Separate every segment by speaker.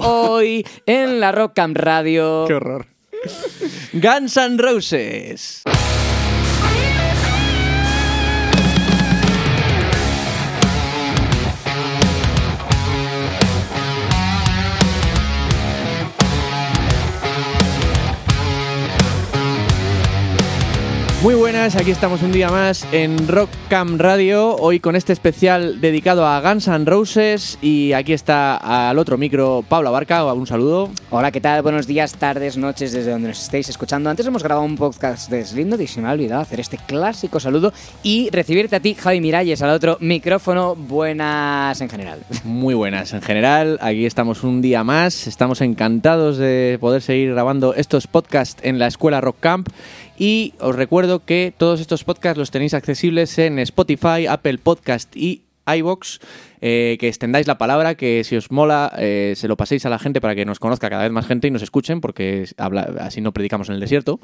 Speaker 1: Hoy en la Rockcam Radio.
Speaker 2: Qué horror.
Speaker 1: Guns N' Roses. Muy buenas, aquí estamos un día más en Rockcam Radio, hoy con este especial dedicado a Guns N' Roses y aquí está al otro micro Pablo Abarca, un saludo.
Speaker 3: Hola, ¿qué tal? Buenos días, tardes, noches, desde donde nos estéis escuchando. Antes hemos grabado un podcast de Slindo y se me ha olvidado hacer este clásico saludo y recibirte a ti, Javi Miralles, al otro micrófono. Buenas en general.
Speaker 1: Muy buenas en general, aquí estamos un día más, estamos encantados de poder seguir grabando estos podcasts en la escuela Rock Camp y os recuerdo que todos estos podcasts los tenéis accesibles en Spotify, Apple Podcast y iBox. Eh, que extendáis la palabra, que si os mola, eh, se lo paséis a la gente para que nos conozca cada vez más gente y nos escuchen, porque así no predicamos en el desierto.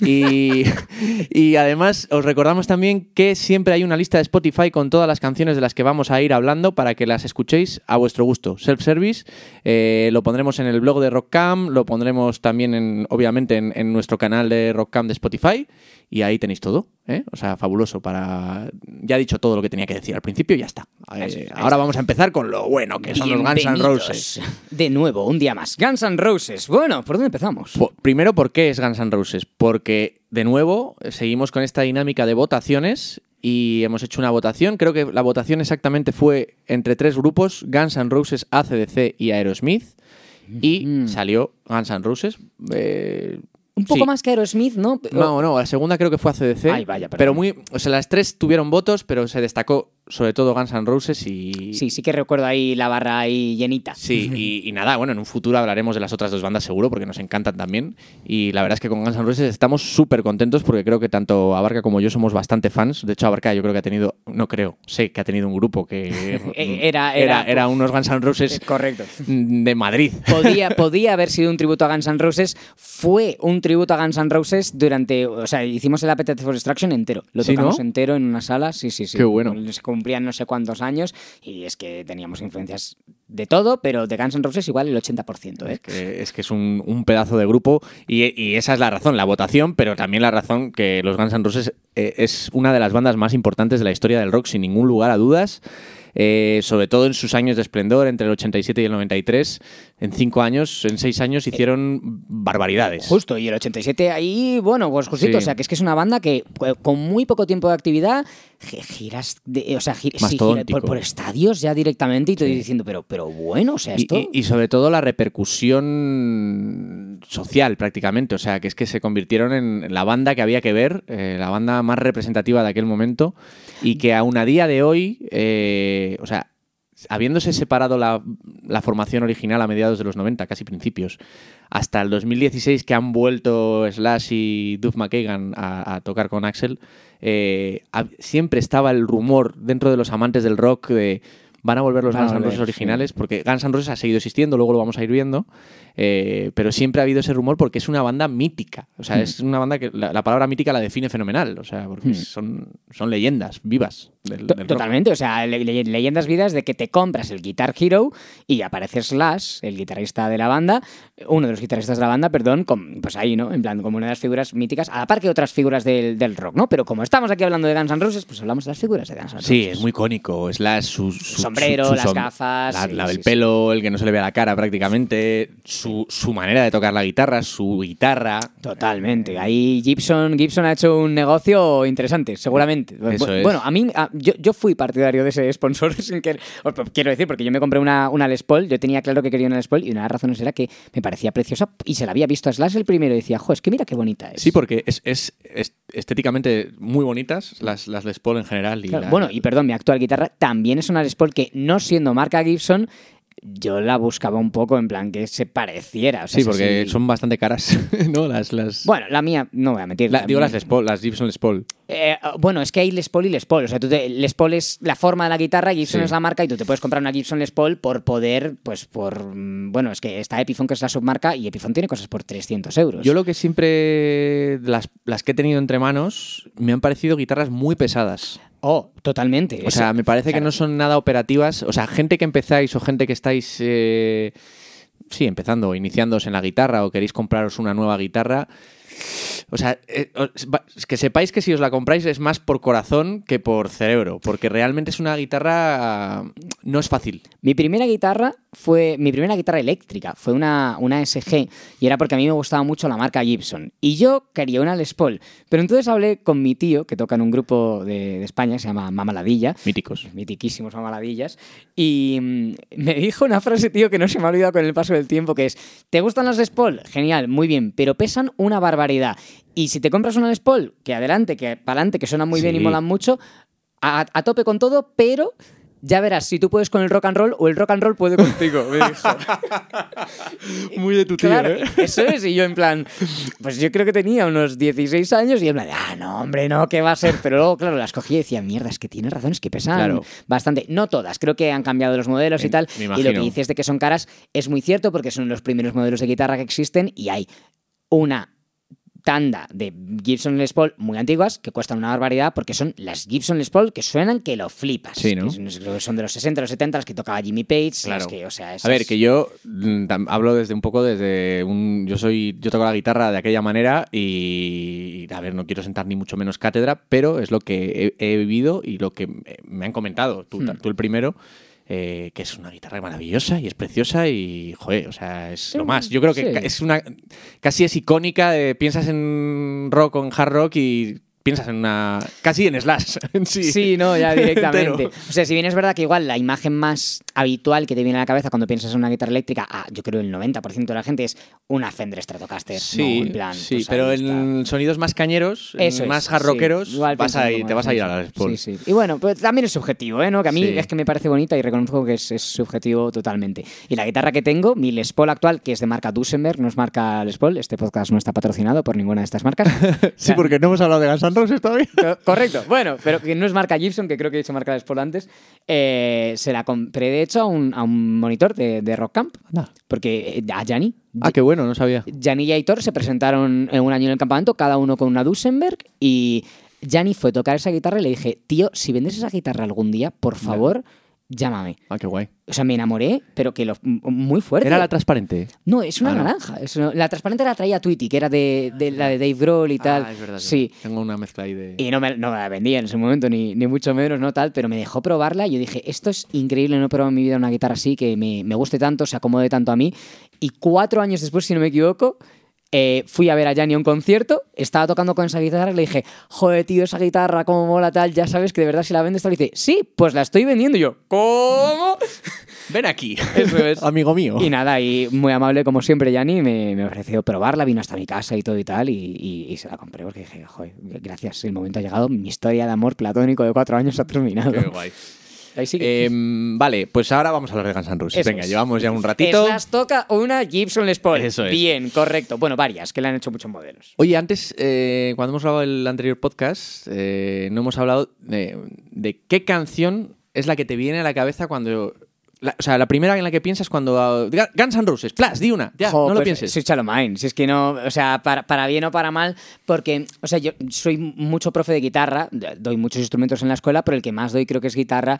Speaker 1: Y, y, además os recordamos también que siempre hay una lista de Spotify con todas las canciones de las que vamos a ir hablando para que las escuchéis a vuestro gusto. Self-service, eh, lo pondremos en el blog de Rockcam, lo pondremos también, en, obviamente, en, en nuestro canal de Rockcam de Spotify y ahí tenéis todo, ¿eh? O sea, fabuloso para... Ya he dicho todo lo que tenía que decir al principio y ya está. Eh, ahora vamos a empezar con lo bueno, que son los Guns N' Roses.
Speaker 3: De nuevo, un día más. Guns N' Roses. Bueno, ¿por dónde empezamos?
Speaker 1: Primero, ¿por qué es Guns N' Roses? Porque, de nuevo, seguimos con esta dinámica de votaciones y hemos hecho una votación. Creo que la votación exactamente fue entre tres grupos, Guns N' Roses, ACDC y Aerosmith. Y salió Guns N' Roses. Eh,
Speaker 3: un poco sí. más que Aerosmith, ¿no?
Speaker 1: No, no, la segunda creo que fue ACDC.
Speaker 3: Ay, vaya, perdón.
Speaker 1: pero muy, o sea, las tres tuvieron votos, pero se destacó sobre todo Guns N' Roses y...
Speaker 3: Sí, sí que recuerdo ahí la barra ahí llenita.
Speaker 1: Sí, y, y, nada, bueno, en un futuro hablaremos de las otras dos bandas seguro, porque nos encantan también. Y la verdad es que con Guns N' Roses estamos súper contentos porque creo que tanto Abarca como yo somos bastante fans. De hecho, Abarca yo creo que ha tenido, no creo, sé que ha tenido un grupo que...
Speaker 3: era, era,
Speaker 1: era, era, unos Guns N' Roses
Speaker 3: correcto.
Speaker 1: de Madrid.
Speaker 3: Podía, podía haber sido un tributo a Guns N' Roses. Fue un tributo a Guns N' Roses durante... O sea, hicimos el Appetite for Destruction entero. Lo
Speaker 1: ¿Sí,
Speaker 3: tocamos
Speaker 1: no?
Speaker 3: entero en una sala. Sí, sí, sí.
Speaker 1: Qué bueno.
Speaker 3: Se cumplían no sé cuántos años y es que teníamos influencias de todo, pero de Guns N' Roses igual el 80%. ¿eh?
Speaker 1: Es que es, un, pedazo de grupo y, y, esa es la razón, la votación, pero también la razón que los Guns N' Roses eh, es una de las bandas más importantes de la historia del rock, sin ningún lugar a dudas. Eh, sobre todo en sus años de esplendor, entre el 87 y el 93, en cinco años, en seis años hicieron barbaridades.
Speaker 3: Justo, y el 87 ahí, bueno, pues justito, sí. o sea, que es que es una banda que con muy poco tiempo de actividad giras, de, o sea, gir, sí, gira por, por, estadios ya directamente y te sí. diciendo, pero, pero bueno, o sea, esto...
Speaker 1: Y, y, y, sobre todo la repercusión social prácticamente, o sea, que es que se convirtieron en la banda que había que ver, eh, la banda más representativa de aquel momento y que aún a día de hoy, eh, o sea, habiéndose separado la, la, formación original a mediados de los 90, casi principios, hasta el 2016 que han vuelto Slash y Duff McKagan a, a tocar con Axel, eh, a, siempre estaba el rumor dentro de los amantes del rock de van a volver los Guns N' Roses originales, sí. porque Guns N' Roses ha seguido existiendo, luego lo vamos a ir viendo, eh, pero siempre ha habido ese rumor porque es una banda mítica, o sea, mm. es una banda que la, la, palabra mítica la define fenomenal, o sea, porque mm. son, son leyendas vivas. Del, del
Speaker 3: Totalmente, rock. o sea, le, le, leyendas vidas de que te compras el Guitar Hero y aparece Slash, el guitarrista de la banda, uno de los guitarristas de la banda, perdón, con, pues ahí, ¿no? En plan, como una de las figuras míticas, a la par que otras figuras del, del, rock, ¿no? Pero como estamos aquí hablando de Guns N' Roses, pues hablamos de las figuras de Guns N' Roses.
Speaker 1: Sí, es muy icónico. Slash, su, su
Speaker 3: sombrero,
Speaker 1: su,
Speaker 3: las gafas.
Speaker 1: La,
Speaker 3: sí,
Speaker 1: la del
Speaker 3: sí,
Speaker 1: pelo, sí. el que no se le ve a la cara prácticamente, su, su, manera de tocar la guitarra, su guitarra.
Speaker 3: Totalmente. Ahí Gibson, Gibson ha hecho un negocio interesante, seguramente.
Speaker 1: Eso
Speaker 3: bueno, a mí, a, yo, yo, fui partidario de ese sponsor sin que, quiero decir, porque yo me compré una, una Les Paul, yo tenía claro que quería una Les Paul y una de las razones era que me parecía preciosa y se la había visto a Slash el primero y decía, jo, es que mira qué bonita es.
Speaker 1: Sí, porque es, es, es estéticamente muy bonitas las, las Les Paul en general. Y
Speaker 3: claro,
Speaker 1: la...
Speaker 3: Bueno, y perdón, mi actual guitarra también es una Les Paul que no siendo marca Gibson yo la buscaba un poco en plan que se pareciera. O sea,
Speaker 1: sí, porque son bastante caras, ¿no? Las, las...
Speaker 3: Bueno, la mía, no voy a mentir.
Speaker 1: La, digo las Les Paul, las Gibson Les Paul.
Speaker 3: Eh, bueno, es que hay Les Paul y Les Paul. O sea, tú te, Les Paul es la forma de la guitarra, Gibson
Speaker 1: Sí.
Speaker 3: es la marca y tú te puedes comprar una Gibson Les Paul por poder, pues por... mm, Bueno, es que está Epiphone que es la submarca y Epiphone tiene cosas por 300 euros.
Speaker 1: Yo lo que siempre, las, las que he tenido entre manos, me han parecido guitarras muy pesadas.
Speaker 3: Oh, totalmente.
Speaker 1: O sea, me parece que no son nada operativas. O sea, gente que empezáis o gente que estáis, eh, sí, empezando iniciándoos en la guitarra o queréis compraros una nueva guitarra. O sea, eh, que sepáis que si os la compráis es más por corazón que por cerebro, porque realmente es una guitarra, no es fácil.
Speaker 3: Mi primera guitarra fue mi primera guitarra eléctrica, fue una, una SG y era porque a mí me gustaba mucho la marca Gibson y yo quería una Les Paul, pero entonces hablé con mi tío que toca en un grupo de, de España que se llama Mamaladilla,
Speaker 1: Míticos.
Speaker 3: mitiquísimos Mamaladillas y mm, me dijo una frase, tío, que no se me ha olvidado con el paso del tiempo, que es, ¿te gustan las Les Paul? Genial, muy bien, pero pesan una barbaridad y si te compras una Les Paul, que adelante, que para adelante, que suena muy bien y molan mucho, a, a tope con todo, pero ya verás si tú puedes con el rock and roll o el rock and roll puede contigo, me dijo.
Speaker 1: Muy de tu tío,
Speaker 3: Claro,
Speaker 1: ¿eh?
Speaker 3: eso es. Y yo en plan, pues yo creo que tenía unos 16 años y en plan, ah, no, hombre, no, ¿qué va a ser? Pero luego, claro, las cogí y decía, mierda, es que tienes razón, es que pesan
Speaker 1: Claro.
Speaker 3: bastante. No todas, creo que han cambiado los modelos y tal. Y lo que dices de que son caras es muy cierto porque son los primeros modelos de guitarra que existen y hay una tanda de Gibson Les Paul muy antiguas que cuestan una barbaridad porque son las Gibson Les Paul que suenan que lo flipas.
Speaker 1: Sí, ¿no?
Speaker 3: Que son- de los 60, los 70, las que tocaba Jimmy Page. las
Speaker 1: Claro.
Speaker 3: que, o sea,
Speaker 1: A ver, que yo mm, hablo desde un poco desde un. Yo soy. Yo toco la guitarra de aquella manera y. A ver, no quiero sentar ni mucho menos cátedra, pero es lo que he, he vivido y lo que me- me han comentado. Tú,
Speaker 3: Hmm.
Speaker 1: tú el primero. Eh, que es una guitarra maravillosa y es preciosa y, joder, o sea, es lo más. Yo creo que
Speaker 3: sí.
Speaker 1: es una. Casi es icónica. de- piensas en rock o en hard rock y piensas en una. Casi en Slash en sí.
Speaker 3: Sí, no, ya directamente. O sea, si bien es verdad que igual la imagen más habitual que te viene a la cabeza cuando piensas en una guitarra eléctrica, ah, yo creo el 90% de la gente es una Fender Stratocaster.
Speaker 1: Sí,
Speaker 3: ¿no? En plan,
Speaker 1: sí
Speaker 3: pues
Speaker 1: pero
Speaker 3: está.
Speaker 1: en sonidos más cañeros,
Speaker 3: Eso es,
Speaker 1: más hard
Speaker 3: sí.
Speaker 1: vas a ir, te vas a ir a la.
Speaker 3: Sí, sí. Y bueno, pues también es subjetivo, ¿eh? ¿no? Que a mí
Speaker 1: Sí.
Speaker 3: es que me parece bonita y reconozco que es, es subjetivo totalmente. Y la guitarra que tengo, mi Les Paul actual, que es de marca Duesenberg, no es marca Les Paul, este podcast no está patrocinado por ninguna de estas marcas.
Speaker 1: Sí, porque no hemos hablado de Guns N' Roses todavía.
Speaker 3: Co- Correcto. Bueno, pero que no es marca Gibson, que creo que he dicho marca Les Paul antes. Eh, se la compré, de hecho, a un, a un monitor de, de Rock Camp. Porque eh, a Gianni.
Speaker 1: Ah, qué bueno, no sabía.
Speaker 3: Gianni y Aitor se presentaron en un año en el campamento, cada uno con una Duesenberg. Y Gianni fue a tocar esa guitarra y le dije, tío, si vendes esa guitarra algún día, por favor, llámame.
Speaker 1: Ah, qué guay.
Speaker 3: O sea, me enamoré, pero que lo, muy fuerte.
Speaker 1: Era la transparente.
Speaker 3: No, es una
Speaker 1: Ah,
Speaker 3: naranja. es una- la transparente la traía Tweety, que era de, de la de Dave Grohl y tal.
Speaker 1: Ah, es verdad.
Speaker 3: Sí.
Speaker 1: Tengo una mezcla ahí de.
Speaker 3: Y no me, no me la vendía en ese momento, ni, ni mucho menos, no tal, pero me dejó probarla y yo dije, esto es increíble, no he probado en mi vida una guitarra así, que me, me guste tanto, se acomode tanto a mí. Y cuatro años después, si no me equivoco, eh, fui a ver a Gianni a un concierto, estaba tocando con esa guitarra y le dije, joder, tío, esa guitarra, cómo mola tal, ya sabes que de verdad si la vendes tal. Y dice, sí, pues la estoy vendiendo. Y yo, ¿cómo?
Speaker 1: Ven aquí.
Speaker 3: Eso es.
Speaker 1: Amigo mío.
Speaker 3: Y nada, y muy amable como siempre, Yanni, me, me ofreció probarla, vino hasta mi casa y todo y tal, y, y- y se la compré porque dije, joder, gracias, el momento ha llegado, mi historia de amor platónico de cuatro años ha terminado.
Speaker 1: Qué guay.
Speaker 3: Ahí sigue.
Speaker 1: Em, vale, pues ahora vamos a hablar de Guns N' Roses.
Speaker 3: Eso
Speaker 1: Venga,
Speaker 3: es.
Speaker 1: llevamos ya un ratito.
Speaker 3: Slash toca una Gibson Les Paul.
Speaker 1: Eso es.
Speaker 3: Bien, correcto. Bueno, varias, que le han hecho muchos modelos.
Speaker 1: Oye, antes, eh, cuando hemos grabado el anterior podcast, eh, no hemos hablado de, de qué canción es la que te viene a la cabeza cuando. La- o sea, la primera en la que piensas cuando. Gu- Guns N' Roses, ¡plas! Di una, ya,
Speaker 3: Jo,
Speaker 1: no lo
Speaker 3: pues,
Speaker 1: pienses.
Speaker 3: Soy Chalomine, si es que no, o sea, para, para bien o para mal, porque, o sea, yo soy mucho profe de guitarra, doy muchos instrumentos en la escuela, pero el que más doy creo que es guitarra.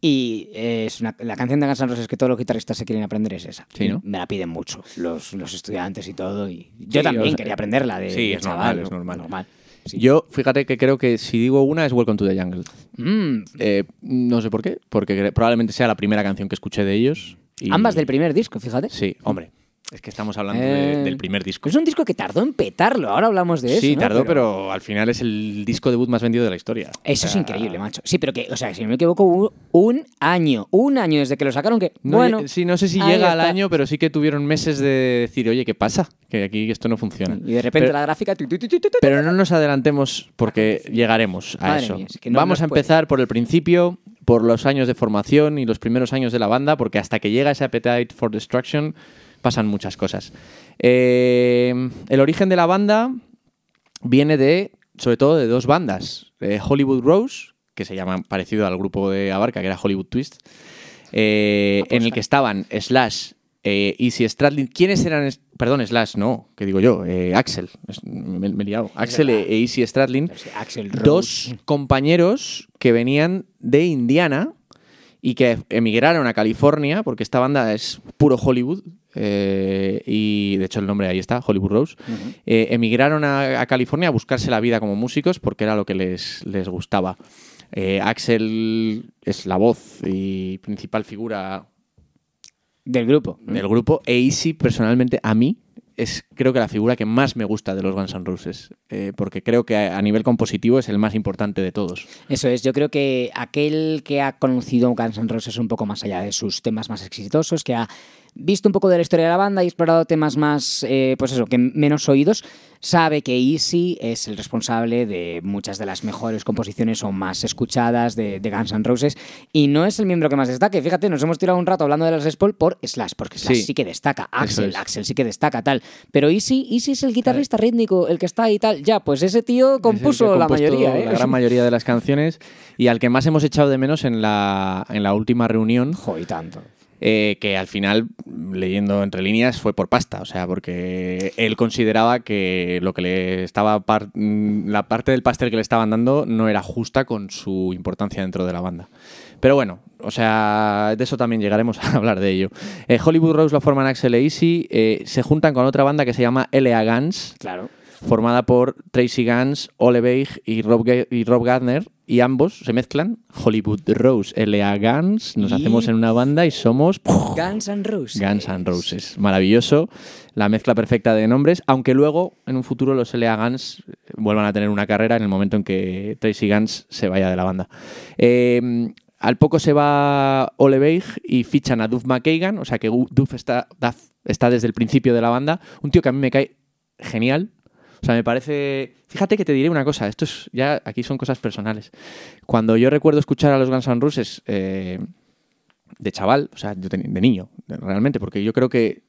Speaker 3: Y eh, es una- la canción de Guns N' Roses que todos los guitarristas se quieren aprender es esa.
Speaker 1: Sí, ¿no?
Speaker 3: Me la piden mucho los, los estudiantes y todo. Y yo
Speaker 1: Sí,
Speaker 3: también
Speaker 1: o sea,
Speaker 3: quería aprenderla de,
Speaker 1: sí,
Speaker 3: de
Speaker 1: es
Speaker 3: chaval,
Speaker 1: normal, es normal.
Speaker 3: Sí.
Speaker 1: Yo, fíjate que creo que si digo una es Welcome to the Jungle.
Speaker 3: Mm,
Speaker 1: Eh, no sé por qué, porque probablemente sea la primera canción que escuché de ellos. y-
Speaker 3: Ambas del primer disco, fíjate.
Speaker 1: Sí, hombre. Es que estamos hablando de-
Speaker 3: Eh,
Speaker 1: del primer disco.
Speaker 3: Es un disco que tardó en petarlo, ahora hablamos de eso.
Speaker 1: sí,
Speaker 3: ¿no?
Speaker 1: tardó, pero... al final es el disco debut más vendido de la historia.
Speaker 3: Eso
Speaker 1: O
Speaker 3: es increíble, macho. Sí, pero que, o sea, si no me equivoco, un año, un año desde que lo sacaron que,
Speaker 1: No,
Speaker 3: bueno...
Speaker 1: sí, no sé si llega al año, pero sí que tuvieron meses de decir, oye, ¿qué pasa? Que aquí esto no funciona.
Speaker 3: Y de repente
Speaker 1: Pero-
Speaker 3: la gráfica... tu, tu, tu.
Speaker 1: Pero no nos adelantemos porque llegaremos a
Speaker 3: Madre
Speaker 1: eso.
Speaker 3: mía, es que no
Speaker 1: Vamos a empezar por el principio, por los años de formación y los primeros años de la banda, porque hasta que llega ese Appetite for Destruction pasan muchas cosas. Eh, el origen de la banda viene de, sobre todo, de dos bandas. Eh, Hollywood Rose, que se llama parecido al grupo de Abarca, que era Hollywood Twist, eh, en el que estaban Slash, eh, Easy Stradlin. ¿Quiénes eran? Perdón, Slash, no, que digo yo, eh, Axel, me, me he liado. Axel e, e Easy Stradlin,
Speaker 3: Axel
Speaker 1: dos compañeros que venían de Indiana y que emigraron a California, porque esta banda es puro Hollywood, eh, y de hecho el nombre ahí está, Hollywood Rose, eh, emigraron a, a California a buscarse la vida como músicos porque era lo que les, les gustaba. Eh, Axel es la voz y principal figura
Speaker 3: Del grupo.
Speaker 1: del grupo, e Easy personalmente a mí es creo que la figura que más me gusta de los Guns N' Roses, eh, porque creo que a, a nivel compositivo es el más importante de todos.
Speaker 3: Eso es, yo creo que aquel que ha conocido Guns N' Roses un poco más allá de sus temas más exitosos, que ha visto un poco de la historia de la banda y explorado temas más, eh, pues eso, que menos oídos, sabe que Easy es el responsable de muchas de las mejores composiciones o más escuchadas de, de Guns N' Roses y no es el miembro que más destaque. Fíjate, nos hemos tirado un rato hablando de las Les Paul por Slash, porque Slash
Speaker 1: Sí.
Speaker 3: sí, que destaca, Axel,
Speaker 1: es.
Speaker 3: Axel sí que destaca, tal. Pero Easy, Easy es el guitarrista rítmico, el que está ahí y tal. Ya, pues ese tío compuso la mayoría. ¿eh?
Speaker 1: La gran mayoría de las canciones y al que más hemos echado de menos en la, en la última reunión,
Speaker 3: Jo, y tanto.
Speaker 1: Eh, que al final, leyendo entre líneas, fue por pasta. O sea, porque él consideraba que lo que le estaba mm, la parte del pastel que le estaban dando no era justa con su importancia dentro de la banda. Pero bueno, o sea, de eso también llegaremos a hablar de ello. Eh, Hollywood Rose lo forman Axel e Easy, eh, se juntan con otra banda que se llama L.A. Guns,
Speaker 3: Claro.
Speaker 1: Formada por Tracy Guns, Ole Beig y Rob, y Rob Gardner, y ambos se mezclan. Hollywood Rose, L.A. Guns, nos
Speaker 3: Y-
Speaker 1: hacemos en una banda y somos
Speaker 3: Guns N' Roses.
Speaker 1: Guns N' Roses. Maravilloso, la mezcla perfecta de nombres, aunque luego en un futuro los L.A. Guns vuelvan a tener una carrera en el momento en que Tracy Guns se vaya de la banda. Eh, al poco se va Ole Beig y fichan a Duff McKagan, o sea que Duff está, Duff está desde el principio de la banda, un tío que a mí me cae genial. O sea, me parece. Fíjate que te diré una cosa, esto es. Ya aquí son cosas personales. Cuando yo recuerdo escuchar a los Guns N' Roses eh, de chaval, o sea, yo de niño, realmente, porque yo creo que.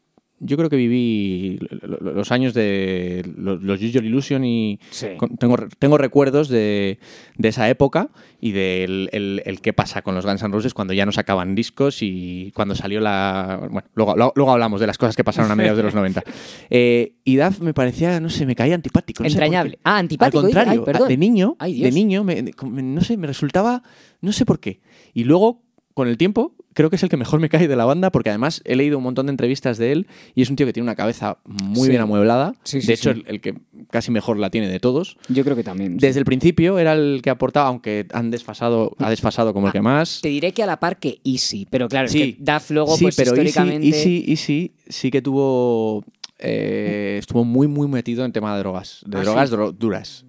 Speaker 1: Yo creo que viví lo- lo- los años de los, Your Illusion y
Speaker 3: Sí.
Speaker 1: tengo, tengo recuerdos de, de esa época y del el, el qué pasa con los Guns N' Roses cuando ya no sacaban discos y cuando salió la... Bueno, luego, luego, hablamos de las cosas que pasaron a mediados de los 90. Eh, y Duff me parecía, no sé, me caía antipático. no.
Speaker 3: Entrañable. Ah, antipático.
Speaker 1: Al contrario,
Speaker 3: Ay,
Speaker 1: de niño,
Speaker 3: Ay,
Speaker 1: de niño, me- me- no sé, me resultaba, no sé por qué. Y luego, con el tiempo, creo que es el que mejor me cae de la banda, porque además he leído un montón de entrevistas de él y es un tío que tiene una cabeza muy
Speaker 3: Sí.
Speaker 1: bien amueblada.
Speaker 3: Sí, sí,
Speaker 1: de hecho,
Speaker 3: sí.
Speaker 1: El, el que casi mejor la tiene de todos.
Speaker 3: Yo creo que también.
Speaker 1: Desde el principio era el que aportaba, aunque han desfasado, ha desfasado como el que más.
Speaker 3: Te diré que a la par que Easy, pero claro,
Speaker 1: Sí.
Speaker 3: es que Duff luego,
Speaker 1: sí,
Speaker 3: pues
Speaker 1: pero
Speaker 3: históricamente...
Speaker 1: Easy, Easy, Easy sí que tuvo. eh, estuvo muy, muy metido en tema de drogas. De
Speaker 3: Ah,
Speaker 1: drogas
Speaker 3: sí.
Speaker 1: dro- duras.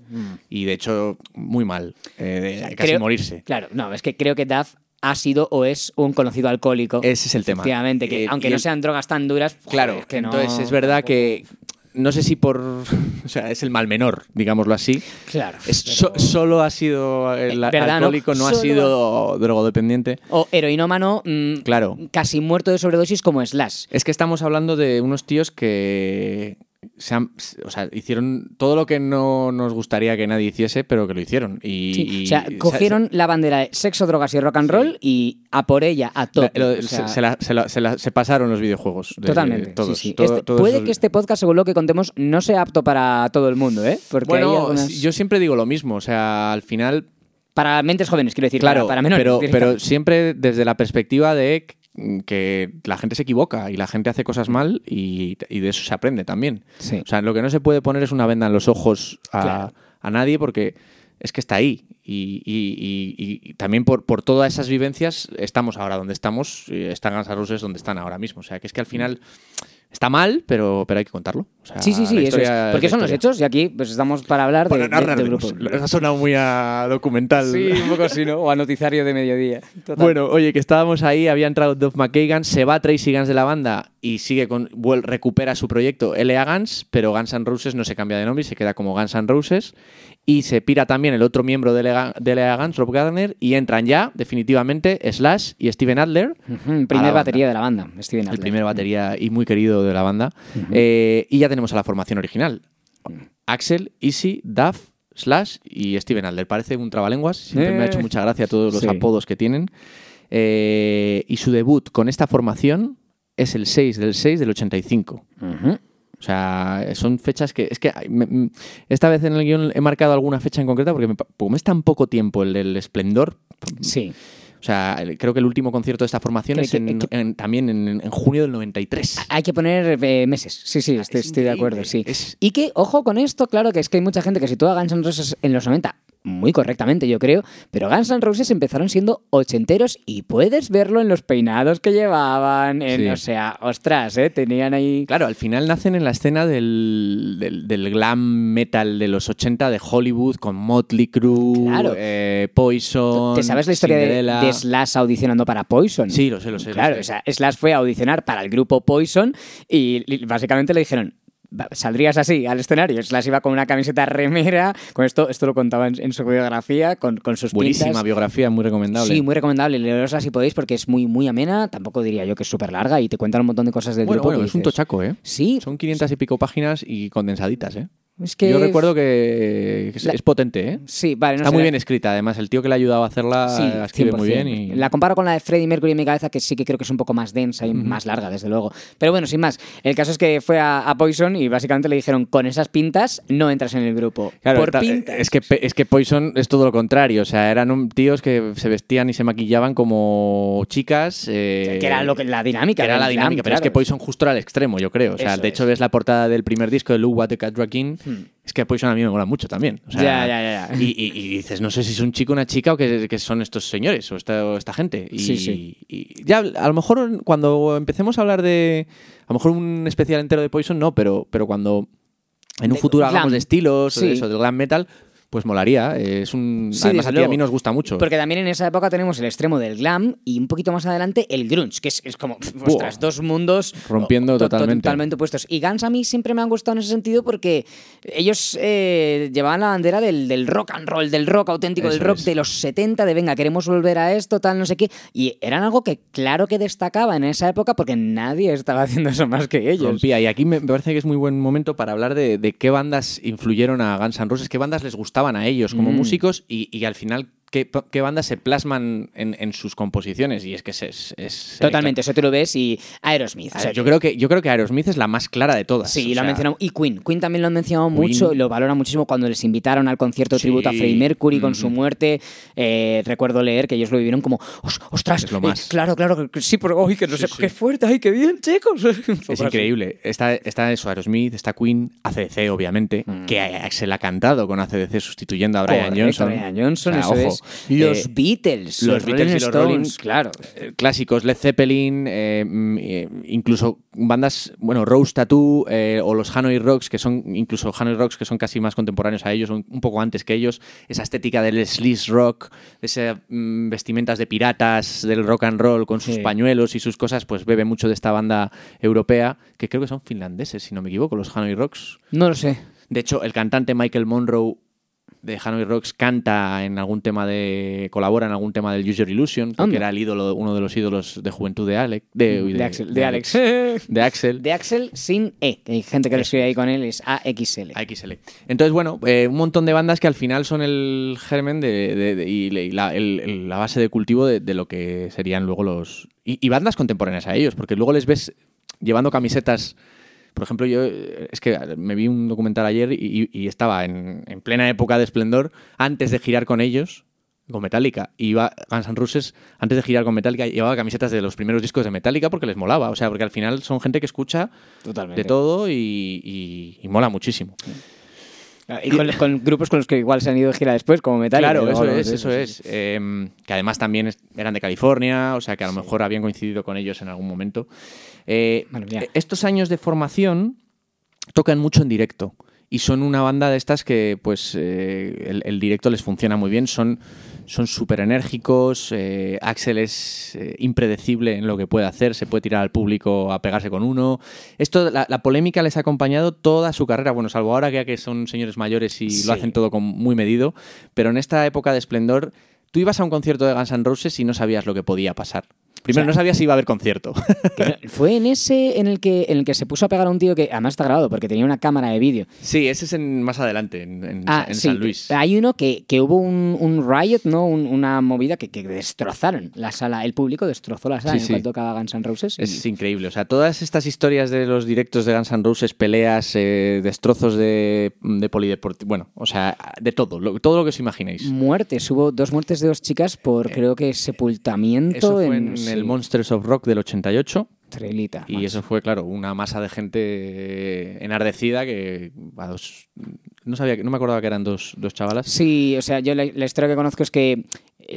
Speaker 1: Y de hecho, muy mal. eh, de casi
Speaker 3: Creo-
Speaker 1: morirse.
Speaker 3: Claro, no, es que creo que Duff ha sido o es un conocido alcohólico.
Speaker 1: Ese es el tema.
Speaker 3: Efectivamente, que
Speaker 1: Eh,
Speaker 3: aunque no
Speaker 1: el-
Speaker 3: sean drogas tan duras, joder,
Speaker 1: Claro,
Speaker 3: es que no-
Speaker 1: entonces es verdad que. No sé si por. O sea, es el mal menor, digámoslo así.
Speaker 3: Claro.
Speaker 1: Es
Speaker 3: pero-
Speaker 1: so- solo ha sido el
Speaker 3: Eh, ¿verdad, no?
Speaker 1: alcohólico, no, ha sido drogodependiente.
Speaker 3: O heroinómano mm,
Speaker 1: Claro.
Speaker 3: casi muerto de sobredosis como Slash.
Speaker 1: Es que estamos hablando de unos tíos que se han- o sea, hicieron todo lo que no nos gustaría que nadie hiciese, pero que lo hicieron. Y,
Speaker 3: Sí,
Speaker 1: y-
Speaker 3: o sea, cogieron la bandera de sexo, drogas y rock and roll y a por ella, a
Speaker 1: la-
Speaker 3: tope.
Speaker 1: lo-
Speaker 3: o sea,
Speaker 1: se, pasaron los videojuegos. de-
Speaker 3: Totalmente.
Speaker 1: todos,
Speaker 3: sí, sí.
Speaker 1: todo-
Speaker 3: Este-
Speaker 1: todos
Speaker 3: puede
Speaker 1: esos-
Speaker 3: que este podcast, según lo que contemos, no sea apto para todo el mundo, ¿eh? Porque
Speaker 1: Bueno,
Speaker 3: algunas-
Speaker 1: yo siempre digo lo mismo. O sea, al final
Speaker 3: Para mentes jóvenes, quiero decir,
Speaker 1: Claro,
Speaker 3: para, para menores.
Speaker 1: pero, pero siempre desde la perspectiva de que la gente se equivoca y la gente hace cosas mal y, y de eso se aprende también.
Speaker 3: Sí.
Speaker 1: O sea, lo que no se puede poner es una venda en los ojos a,
Speaker 3: Claro.
Speaker 1: a nadie porque es que está ahí. Y, y- y- también por, por todas esas vivencias estamos ahora donde estamos, y están N' Roses donde están ahora mismo. O sea, que es que al final está mal, pero, pero hay que contarlo. O sea,
Speaker 3: Sí, sí, sí, eso es. Porque son los hechos y aquí pues estamos para hablar de,
Speaker 1: Para
Speaker 3: de-
Speaker 1: narrar de
Speaker 3: grupo.
Speaker 1: Ha sonado muy a documental.
Speaker 3: un poco así, ¿no? O a noticiario de mediodía. Total.
Speaker 1: Bueno, oye, que estábamos ahí, había entrado Duff McKagan, se va Tracy Guns de la banda y sigue con, recupera su proyecto L.A. Guns, pero Guns N' Roses no se cambia de nombre y se queda como Guns N' Roses. Y se pira también el otro miembro de L.A. de Rob Gardner, y entran ya, definitivamente, Slash y Steven Adler.
Speaker 3: Primer batería de la banda, Steven
Speaker 1: El
Speaker 3: Adler.
Speaker 1: primer batería y muy querido de la banda. Eh, y ya tenemos a la formación original. Axel, Easy, Duff, Slash y Steven Adler. Parece un trabalenguas. Siempre me ha hecho
Speaker 3: Eh.
Speaker 1: mucha gracia todos los
Speaker 3: Sí.
Speaker 1: apodos que tienen. Eh, y su debut con esta formación es el 6 del 6 del 85.
Speaker 3: Ujú.
Speaker 1: O sea, son fechas que. Es que me- me- esta vez en el guion he marcado alguna fecha en concreta porque me, como es tan poco tiempo el del esplendor.
Speaker 3: Sí.
Speaker 1: O sea, creo que el último concierto de esta formación
Speaker 3: Que-
Speaker 1: es
Speaker 3: que-
Speaker 1: en-
Speaker 3: que-
Speaker 1: en- también en, en junio del 93.
Speaker 3: Hay que poner eh, meses. Sí, sí, estoy,
Speaker 1: es
Speaker 3: estoy de acuerdo, sí.
Speaker 1: Es-
Speaker 3: Y que, ojo con esto, claro, que es que hay mucha gente que a Guns N' Roses en los 90, muy correctamente, yo creo, pero Guns N' Roses empezaron siendo ochenteros y puedes verlo en los peinados que llevaban, en,
Speaker 1: Sí.
Speaker 3: o sea, ostras, ¿eh? Tenían ahí...
Speaker 1: Claro, al final nacen en la escena del, del- del glam metal de los 80 de Hollywood con Motley Crue,
Speaker 3: Claro.
Speaker 1: eh, Poison.
Speaker 3: ¿Te sabes la historia de, de Slash audicionando para Poison?
Speaker 1: Sí, lo sé, lo sé. lo
Speaker 3: Claro,
Speaker 1: sé.
Speaker 3: o sea, Slash fue a audicionar para el grupo Poison y básicamente le dijeron. "Va, Saldrías así al escenario. Slash iba con una camiseta remera. Con esto, esto lo contaba en, en su biografía, con, con sus
Speaker 1: Buenísima
Speaker 3: pintas.
Speaker 1: biografía, muy recomendable.
Speaker 3: Sí, muy recomendable. Leerosla si podéis porque es muy, muy amena. Tampoco diría yo que es súper larga y te cuentan un montón de cosas del
Speaker 1: bueno,
Speaker 3: grupo.
Speaker 1: bueno, es un tochaco, ¿eh?
Speaker 3: Sí,
Speaker 1: Son 500 y pico páginas y condensaditas, ¿eh?
Speaker 3: Es que.
Speaker 1: Yo recuerdo que es,
Speaker 3: La-
Speaker 1: es potente, ¿eh?
Speaker 3: Sí, vale, no
Speaker 1: Está muy
Speaker 3: la-
Speaker 1: bien escrita, además. El tío que le ha ayudado a hacerla
Speaker 3: Sí,
Speaker 1: la escribe muy
Speaker 3: 100%.
Speaker 1: bien. Y...
Speaker 3: La comparo con la de Freddie Mercury en mi cabeza, que sí que creo que es un poco más densa y más larga, desde luego. Pero bueno, sin más. El caso es que fue a, a Poison y básicamente le dijeron: con esas pintas no entras en el grupo.
Speaker 1: Claro,
Speaker 3: Por pintas.
Speaker 1: es que, es que Poison es todo lo contrario. O sea, eran un- tíos que se vestían y se maquillaban como chicas. eh,
Speaker 3: que era lo que, la dinámica.
Speaker 1: que era la dinámica, pero es que. Poison justo era al extremo, yo creo. O sea,
Speaker 3: Eso
Speaker 1: de hecho
Speaker 3: es.
Speaker 1: ves la portada del primer disco de Lou What the Cat Drag In, es que Poison a mí me mola mucho también. O sea,
Speaker 3: Ya, ya, ya, ya.
Speaker 1: Y, y- y dices, no sé si es un chico, una chica o que, que son estos señores o esta, o esta gente. Y,
Speaker 3: Sí, sí.
Speaker 1: y ya, a lo mejor cuando empecemos a hablar de, a lo mejor un especial entero de Poison, no, pero, pero cuando en un
Speaker 3: De
Speaker 1: futuro
Speaker 3: glam.
Speaker 1: hagamos de estilos,
Speaker 3: Sí.
Speaker 1: eso, del glam metal, pues molaría. eh, Es un,
Speaker 3: Sí,
Speaker 1: además a ti a mí nos gusta mucho.
Speaker 3: Porque también en esa época tenemos el extremo del glam y un poquito más adelante el grunge, que es, es como, pf, ostras, dos mundos
Speaker 1: Rompiendo
Speaker 3: to- to-
Speaker 1: totalmente.
Speaker 3: totalmente opuestos. Y Guns a mí siempre me han gustado en ese sentido porque ellos eh, llevaban la bandera del, del rock and roll, del rock auténtico, del rock
Speaker 1: es.
Speaker 3: de los 70, de venga, queremos volver a esto, tal, no sé qué. Y eran algo que claro que destacaba en esa época porque nadie estaba haciendo eso más que ellos.
Speaker 1: Rompía. Y aquí me me parece que es muy buen momento para hablar de, de qué bandas influyeron a Guns N' Roses, qué bandas les gustaban a ellos como
Speaker 3: Mm.
Speaker 1: músicos y, y al final qué, qué bandas se plasman en, en sus composiciones. Y es que es... es- es-
Speaker 3: Totalmente, eso tú lo ves y Aerosmith.
Speaker 1: A
Speaker 3: o sea,
Speaker 1: yo, creo que, yo creo que Aerosmith es la más clara de todas.
Speaker 3: Sí, lo
Speaker 1: sea,
Speaker 3: han mencionado. Y Queen. Queen también lo han mencionado
Speaker 1: Queen.
Speaker 3: mucho lo valoran muchísimo cuando les invitaron al concierto
Speaker 1: Sí.
Speaker 3: tributo a Freddie Mercury con su muerte. Eh, recuerdo leer que ellos lo vivieron como, "Os- ostras,
Speaker 1: Es lo
Speaker 3: eh, claro, claro, que sí, pero uy, que no
Speaker 1: Sí,
Speaker 3: sé,
Speaker 1: sí.
Speaker 3: qué fuerte, ay, qué bien, chicos.
Speaker 1: Es increíble. Está, está eso, Aerosmith, está Queen, ACDC, obviamente, que Axel ha cantado con ACDC sustituyendo a Brian
Speaker 3: Mm. Correcto,
Speaker 1: Johnson.
Speaker 3: Brian Johnson,
Speaker 1: O sea,
Speaker 3: eso
Speaker 1: ojo.
Speaker 3: es. Los
Speaker 1: Eh,
Speaker 3: Beatles,
Speaker 1: los Beatles y los
Speaker 3: Stones,
Speaker 1: Rolling,
Speaker 3: claro.
Speaker 1: eh, clásicos, Led Zeppelin, eh, mm, eh, incluso bandas, bueno, Rose Tattoo eh, o los Hanoi Rocks, que son, incluso Hanoi Rocks, que son casi más contemporáneos a ellos, un, un poco antes que ellos, esa estética del sleaze rock, esas mm, vestimentas de piratas, del rock and roll con sus
Speaker 3: Sí.
Speaker 1: pañuelos y sus cosas, pues bebe mucho de esta banda europea, que creo que son finlandeses, si no me equivoco, los Hanoi Rocks.
Speaker 3: No lo sé.
Speaker 1: De hecho, el cantante Michael Monroe de Hanoi Rocks canta en algún tema de. colabora en algún tema del Use Your Illusion, porque
Speaker 3: Anda.
Speaker 1: era el ídolo, uno de los ídolos de juventud de Alex. De,
Speaker 3: De, Axel. De Alex.
Speaker 1: De Axel.
Speaker 3: De Axel sin E. que Hay gente que lo escribe ahí con él, es AXL.
Speaker 1: AXL. Entonces, bueno, eh, un montón de bandas que al final son el germen de, y, la, el- el- la base de cultivo de, de lo que serían luego los. Y, y bandas contemporáneas a ellos, porque luego les ves llevando camisetas. Por ejemplo, yo eh, es que me vi un documental ayer y, y estaba en, en plena época de esplendor, antes de girar con ellos, con Metallica. Y iba Guns N' Roses, antes de girar con Metallica, llevaba camisetas de los primeros discos de Metallica porque les molaba. O sea, porque al final son gente que escucha
Speaker 3: Totalmente.
Speaker 1: de todo y, y- y mola muchísimo.
Speaker 3: Y con, con grupos con los que igual se han ido de gira después, como Metallica.
Speaker 1: Claro, eso es, eso es. Eh, que además también eran de California, o sea que a lo mejor habían coincidido con ellos en algún momento. Eh,
Speaker 3: Bueno,
Speaker 1: estos años de formación tocan mucho en directo. Y son una banda de estas que, pues, eh, el, el directo les funciona muy bien. Son son súper enérgicos. eh, Axel es eh, impredecible en lo que puede hacer. Se puede tirar al público a pegarse con uno. Esto, la, la polémica les ha acompañado toda su carrera. Bueno, salvo ahora que, ya que son señores mayores y
Speaker 3: Sí.
Speaker 1: lo hacen todo con muy medido. Pero en esta época de esplendor, tú ibas a un concierto de Guns N' Roses y no sabías lo que podía pasar. Primero,
Speaker 3: O sea,
Speaker 1: no sabía si iba a haber concierto.
Speaker 3: no- fue en ese en el que en el que se puso a pegar a un tío que además está grabado porque tenía una cámara de vídeo.
Speaker 1: sí, ese es en- más adelante, en, en-
Speaker 3: Ah,
Speaker 1: en
Speaker 3: sí.
Speaker 1: San Luis.
Speaker 3: Hay uno que, que hubo un, un riot, ¿no? Un- una movida que, que destrozaron la sala. El público destrozó la sala
Speaker 1: Sí,
Speaker 3: en
Speaker 1: sí.
Speaker 3: cuanto tocaba Guns N' Roses. y-
Speaker 1: Es increíble. O sea, todas estas historias de los directos de Guns N' Roses, peleas, eh, destrozos de, de polideportivo. Bueno, o sea, de todo. lo- todo lo que os imaginéis.
Speaker 3: Muertes, hubo dos muertes de dos chicas por creo que sepultamiento
Speaker 1: Eh, Eso fue en el Monsters of Rock del 88.
Speaker 3: Trelita,
Speaker 1: Y
Speaker 3: macho.
Speaker 1: eso fue, claro, una masa de gente enardecida que a dos. No sabía, no me acordaba que eran dos, dos chavalas.
Speaker 3: Sí, o sea, yo la, la historia que conozco es que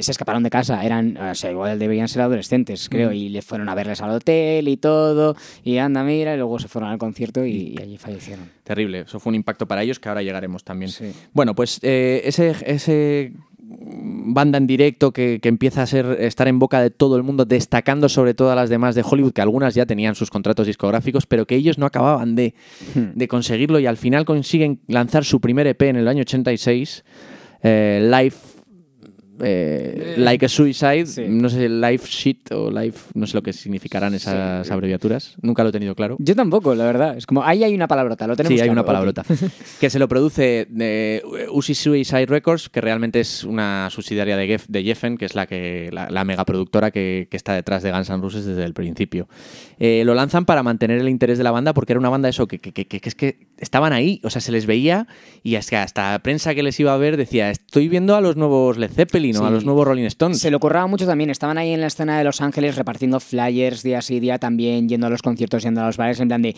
Speaker 3: se escaparon de casa, eran, o sea, igual deberían ser adolescentes, creo, y le fueron a verles al hotel y todo, y anda, mira, y luego se fueron al concierto y, y allí fallecieron.
Speaker 1: Terrible. Eso fue un impacto para ellos que ahora llegaremos también.
Speaker 3: Sí.
Speaker 1: Bueno, pues eh, ese, ese banda en directo que, que empieza a ser estar en boca de todo el mundo, destacando sobre todas las demás de Hollywood, que algunas ya tenían sus contratos discográficos, pero que ellos no acababan de,
Speaker 3: Hmm.
Speaker 1: de conseguirlo y al final consiguen lanzar su primer EP en el año 86, eh, Live eh, Like a Suicide,
Speaker 3: sí.
Speaker 1: no sé, Life Shit o Life, no sé lo que significarán esas abreviaturas, nunca lo he tenido claro.
Speaker 3: Yo tampoco, la verdad. Es como, ahí hay una palabrota, lo tenemos
Speaker 1: Sí, hay
Speaker 3: claro,
Speaker 1: una palabrota. que se lo produce de Uzi Suicide Records, que realmente es una subsidiaria de, Gef- de Geffen, que es la que la, la megaproductora que, que está detrás de Guns N' Roses desde el principio. Eh, lo lanzan para mantener el interés de la banda, porque era una banda eso, que, que- que- que es que estaban ahí, o sea, se les veía y que hasta prensa que les iba a ver decía, estoy viendo a los nuevos Led Zeppelin o a
Speaker 3: Sí.
Speaker 1: los nuevos Rolling Stones.
Speaker 3: Se lo curraba mucho también. Estaban ahí en la escena de Los Ángeles repartiendo flyers día sí día también, yendo a los conciertos, yendo a los bares, en plan de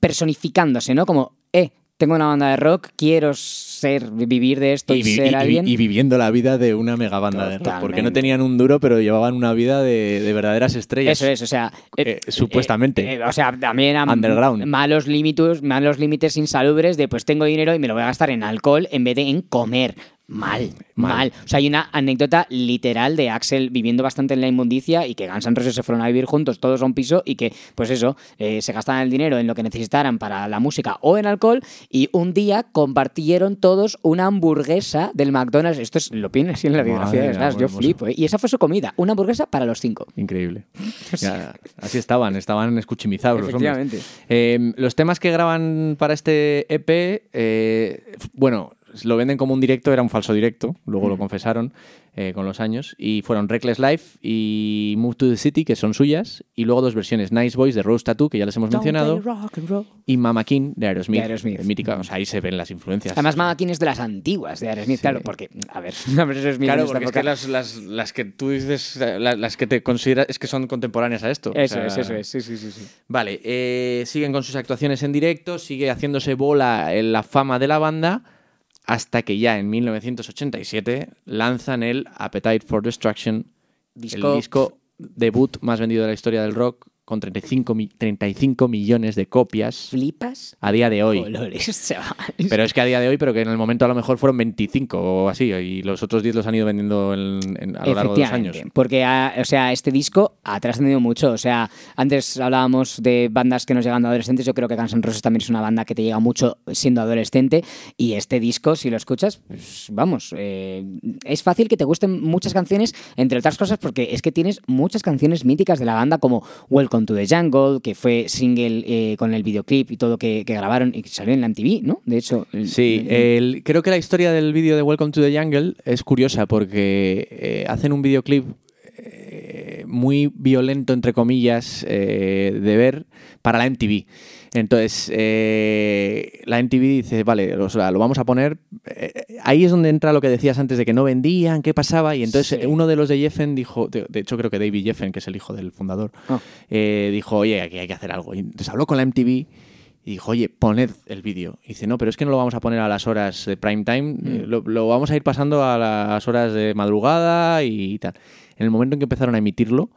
Speaker 3: personificándose, ¿no? Como, eh, tengo una banda de rock, quiero ser, vivir de esto y, ser
Speaker 1: y-
Speaker 3: alguien.
Speaker 1: y viviendo la vida de una mega banda de rock, porque no tenían un duro, pero llevaban una vida de, de verdaderas estrellas.
Speaker 3: Eso es, o sea.
Speaker 1: Eh, supuestamente.
Speaker 3: eh, o sea, también eran
Speaker 1: Underground.
Speaker 3: malos límites, malos límites insalubres de pues tengo dinero y me lo voy a gastar en alcohol en vez de en comer. Mal,
Speaker 1: Mal.
Speaker 3: mal. O sea, hay una anécdota literal de Axel viviendo bastante en la inmundicia y que Guns N' Roses se fueron a vivir juntos todos a un piso y que, pues eso, eh, se gastaban el dinero en lo que necesitaran para la música o en alcohol y un día compartieron todos una hamburguesa del McDonald's. Esto es, lo piden así en la biografía de Slash, yo
Speaker 1: hermoso.
Speaker 3: flipo. ¿eh? Y esa fue su comida, una hamburguesa para los cinco.
Speaker 1: Increíble. Ya, así estaban, estaban escuchimizados los hombres.
Speaker 3: Efectivamente.
Speaker 1: Eh, los temas que graban para este EP, eh, bueno, lo venden como un directo, era un falso directo, luego lo confesaron eh, con los años, y fueron Reckless Life y Move to the City, que son suyas, y luego dos versiones, Nice Boys de Rose Tattoo, que ya les hemos mencionado, y Mama King de Aerosmith,
Speaker 3: De Aerosmith.
Speaker 1: eh, mítica, o sea, ahí se ven las influencias.
Speaker 3: Además, Mama King es de las antiguas de Aerosmith,
Speaker 1: Sí.
Speaker 3: claro, porque, a ver, Aerosmith
Speaker 1: Claro, porque es que las, las- las que tú dices, la- las, que te consideras, es que son contemporáneas a esto. o
Speaker 3: Eso
Speaker 1: sea,
Speaker 3: es, eso es, sí, sí, sí. sí.
Speaker 1: Vale, eh, siguen con sus actuaciones en directo, sigue haciéndose bola en la fama de la banda, hasta que ya en 1987 lanzan el Appetite for Destruction,
Speaker 3: Disco-
Speaker 1: el disco debut más vendido de la historia del rock, con 35, mi- 35 millones de copias
Speaker 3: ¿Flipas?
Speaker 1: a día de hoy.
Speaker 3: Colores.
Speaker 1: Pero es que a día de hoy, pero que en el momento a lo mejor fueron 25 o así, y los otros 10 los han ido vendiendo en- en- a lo largo de los años.
Speaker 3: Porque, o sea, este disco ha trascendido mucho. O sea, antes hablábamos de bandas que nos llegan de adolescentes. Yo creo que Guns N' Roses también es una banda que te llega mucho siendo adolescente. Y este disco, si lo escuchas, pues, vamos, eh, es fácil que te gusten muchas canciones, entre otras cosas, porque es que tienes muchas canciones míticas de la banda, como Welcome to the Jungle, que fue single eh, con el videoclip y todo que, que grabaron y que salió en la MTV, ¿no? De hecho, el-
Speaker 1: Sí,
Speaker 3: el-
Speaker 1: el- creo que la historia del vídeo de Welcome to the Jungle es curiosa porque eh, hacen un videoclip eh, muy violento, entre comillas, de ver para la MTV. Entonces, eh, la MTV dice, vale, o sea, lo vamos a poner. eh, ahí es donde entra lo que decías antes de que no vendían, qué pasaba. Y entonces
Speaker 3: Sí.
Speaker 1: uno de los de Jeffen dijo, de, de hecho creo que David Jeffen, que es el hijo del fundador,
Speaker 3: Ah.
Speaker 1: eh, dijo, oye, aquí hay que hacer algo. Y entonces habló con la MTV y dijo, oye, poned el vídeo. Y dice, no, pero es que no lo vamos a poner a las horas de prime time, eh, lo, lo vamos a ir pasando a las horas de madrugada y tal. En el momento en que empezaron a emitirlo,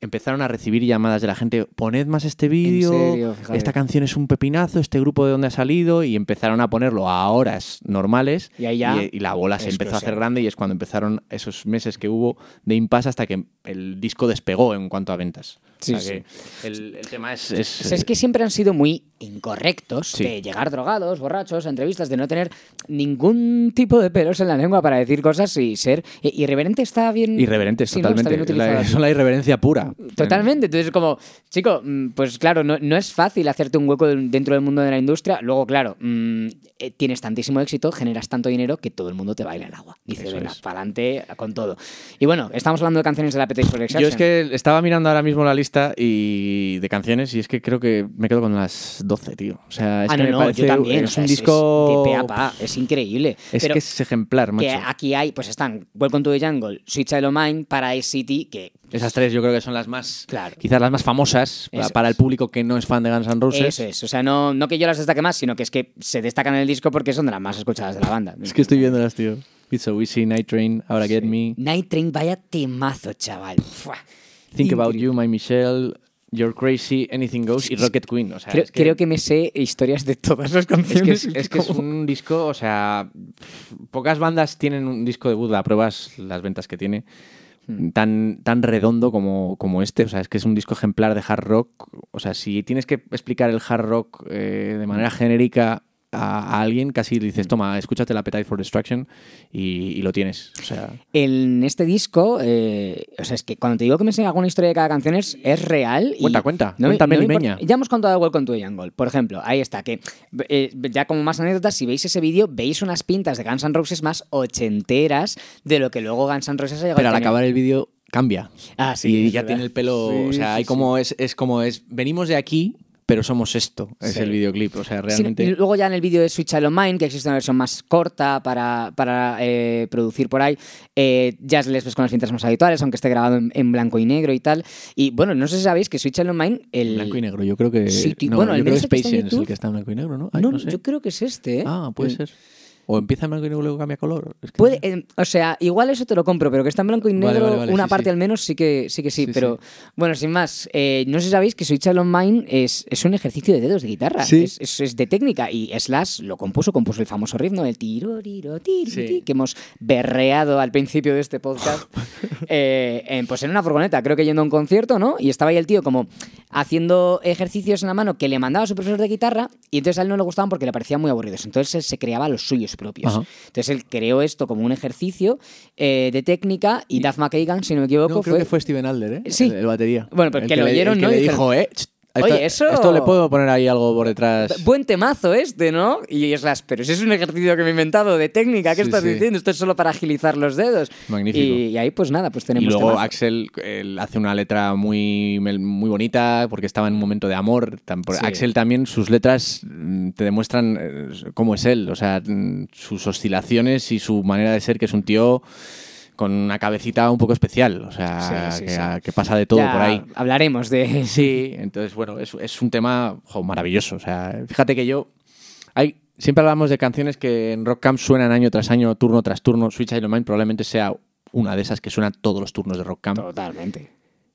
Speaker 1: empezaron a recibir llamadas de la gente, poned más este vídeo, esta canción es un pepinazo, este grupo de dónde ha salido, y empezaron a ponerlo a horas normales
Speaker 3: Y ahí ya,
Speaker 1: y, y la bola se empezó a hacer grande y es cuando empezaron esos meses que hubo de impasse hasta que el disco despegó en cuanto a ventas.
Speaker 3: Sí,
Speaker 1: O sea que el, el tema es... es-
Speaker 3: que siempre han sido muy incorrectos
Speaker 1: Sí.
Speaker 3: de llegar drogados, borrachos, a entrevistas, de no tener ningún tipo de pelos en la lengua para decir cosas y ser irreverente está bien.
Speaker 1: Irreverentes,
Speaker 3: Sí, ¿no? Está
Speaker 1: totalmente. La-
Speaker 3: aquí.
Speaker 1: son la irreverencia pura.
Speaker 3: Totalmente. Entonces, como, chico, mm, pues claro, no, no es fácil hacerte un hueco dentro del mundo de la industria. Luego, claro, mm, eh, tienes tantísimo éxito, generas tanto dinero que todo el mundo te baila el agua. Dice, venga, para adelante con todo. Y bueno, estamos hablando de canciones de la Destruction.
Speaker 1: Yo es que estaba mirando ahora mismo la lista y de canciones y es que creo que me quedo con las 12, tío. O sea, es
Speaker 3: ah,
Speaker 1: que
Speaker 3: no,
Speaker 1: me
Speaker 3: no,
Speaker 1: parece
Speaker 3: yo también.
Speaker 1: es
Speaker 3: o sea,
Speaker 1: un disco
Speaker 3: de pe a pa, es increíble.
Speaker 1: es
Speaker 3: Pero
Speaker 1: que es ejemplar, macho.
Speaker 3: que aquí hay, pues están Welcome to the Jungle, Sweet Child O' Mine, Paradise City, que
Speaker 1: Esas tres yo creo que son las más,
Speaker 3: Claro.
Speaker 1: quizás las más famosas pa-
Speaker 3: Eso
Speaker 1: para el
Speaker 3: es.
Speaker 1: público que no es fan de Guns N' Roses.
Speaker 3: eso es. O sea, no, no que yo las destaque más, sino que es que se destacan en el disco porque son de las más escuchadas de la banda.
Speaker 1: Es que estoy viéndolas, tío. It's so easy, Night Train, Ahora Get Me,
Speaker 3: Night Train, vaya temazo, chaval. Fua.
Speaker 1: Think About. You, My Michelle, You're Crazy, Anything Goes y Rocket Queen. O sea,
Speaker 3: Creo,
Speaker 1: es que,
Speaker 3: creo que me sé historias de todas las
Speaker 1: es que
Speaker 3: canciones.
Speaker 1: es, es que es un disco, o sea, pocas bandas tienen un disco debut, a pruebas las ventas que tiene,
Speaker 3: Hmm.
Speaker 1: tan, tan redondo como, como este. O sea, es que es un disco ejemplar de hard rock. O sea, si tienes que explicar el hard rock eh, de manera genérica a, alguien, casi dices, toma, escúchate la Appetite for Destruction y, y lo tienes. O sea,
Speaker 3: En este disco, eh, o sea, es que cuando te digo que me sé alguna historia de cada canción es, es real. y
Speaker 1: Cuenta, cuenta,
Speaker 3: no me- no
Speaker 1: limeña.
Speaker 3: Ya hemos contado Welcome to the Jungle, por ejemplo. Ahí está, que eh, ya como más anécdotas, si veis ese vídeo, veis unas pintas de Guns N' Roses más ochenteras de lo que luego Guns N' Roses ha llegado
Speaker 1: pero al acabar el vídeo cambia.
Speaker 3: Ah, sí,
Speaker 1: y ya
Speaker 3: verdad.
Speaker 1: tiene el pelo,
Speaker 3: Sí,
Speaker 1: o sea, hay
Speaker 3: sí,
Speaker 1: como es, es como es, venimos de aquí, pero somos esto, es
Speaker 3: Sí.
Speaker 1: el videoclip, o sea, realmente...
Speaker 3: luego ya en el vídeo de Switch O' Mine, que existe una versión más corta para, para eh, producir por ahí, eh, ya les ves con las cintas más habituales, aunque esté grabado en, en blanco y negro y tal. Y bueno, no sé si sabéis que Switch O' Mine... El...
Speaker 1: Blanco y negro, yo creo que...
Speaker 3: Sí,
Speaker 1: no,
Speaker 3: bueno,
Speaker 1: yo creo que
Speaker 3: el que está en
Speaker 1: Space Jam es el que está en blanco y negro, ¿no? Ay,
Speaker 3: no,
Speaker 1: no sé.
Speaker 3: yo creo que es este, ¿eh?
Speaker 1: Ah, puede ser. O empieza en blanco y negro y luego cambia color. Es que-
Speaker 3: Puede, eh, o sea, igual eso te lo compro, pero que está en blanco y
Speaker 1: Vale,
Speaker 3: negro,
Speaker 1: vale, vale,
Speaker 3: una
Speaker 1: sí,
Speaker 3: parte
Speaker 1: sí.
Speaker 3: al menos sí que sí, que sí,
Speaker 1: Sí,
Speaker 3: pero bueno, sin más, eh, no sé si sabéis que Switch O' Mine es, es un ejercicio de dedos de guitarra,
Speaker 1: Sí.
Speaker 3: es, es- es de técnica y Slash lo compuso, compuso el famoso ritmo del tiro, tiro, tiro, que hemos berreado al principio de este podcast, eh, en- pues en una furgoneta, creo que yendo a un concierto, ¿no? Y estaba ahí el tío como haciendo ejercicios en la mano que le mandaba a su profesor de guitarra y entonces a él no le gustaban porque le parecían muy aburridos, entonces él se creaba los suyos propios.
Speaker 1: Ajá.
Speaker 3: Entonces él creó esto como un ejercicio eh, de técnica y Duff McKagan, si no me equivoco,
Speaker 1: No, creo
Speaker 3: fue...
Speaker 1: que fue Steven Adler, ¿eh?
Speaker 3: Sí.
Speaker 1: El, el batería.
Speaker 3: Bueno, pero
Speaker 1: El
Speaker 3: que lo oyeron, ¿no?
Speaker 1: le
Speaker 3: Y
Speaker 1: dijo, eh,
Speaker 3: Oye,
Speaker 1: esto,
Speaker 3: eso-
Speaker 1: esto le puedo poner ahí algo por detrás.
Speaker 3: Buen temazo este, ¿no? Y es las, pero si es un ejercicio que me he inventado de técnica, ¿qué
Speaker 1: Sí,
Speaker 3: estás
Speaker 1: sí.
Speaker 3: diciendo? Esto es solo para agilizar los dedos.
Speaker 1: Magnífico.
Speaker 3: Y, y ahí, pues nada, pues
Speaker 1: Y
Speaker 3: tenemos.
Speaker 1: luego
Speaker 3: temazo.
Speaker 1: Axel él hace una letra muy, muy bonita porque estaba en un momento de amor.
Speaker 3: Sí.
Speaker 1: Axel también, sus letras mm, te demuestran eh, cómo es él, o sea, mm, sus oscilaciones y su manera de ser, que es un tío con una cabecita un poco especial, o sea,
Speaker 3: Sí, sí,
Speaker 1: que,
Speaker 3: sí.
Speaker 1: que pasa de todo
Speaker 3: Ya
Speaker 1: por ahí.
Speaker 3: Hablaremos de.
Speaker 1: Sí, entonces, bueno, es, es un tema jo, maravilloso. O sea, fíjate que yo. Hay, siempre hablamos de canciones que en Rock Camp suenan año tras año, turno tras turno. Switch Iron Mind probablemente sea una de esas que suena todos los turnos de Rock Camp.
Speaker 3: Totalmente.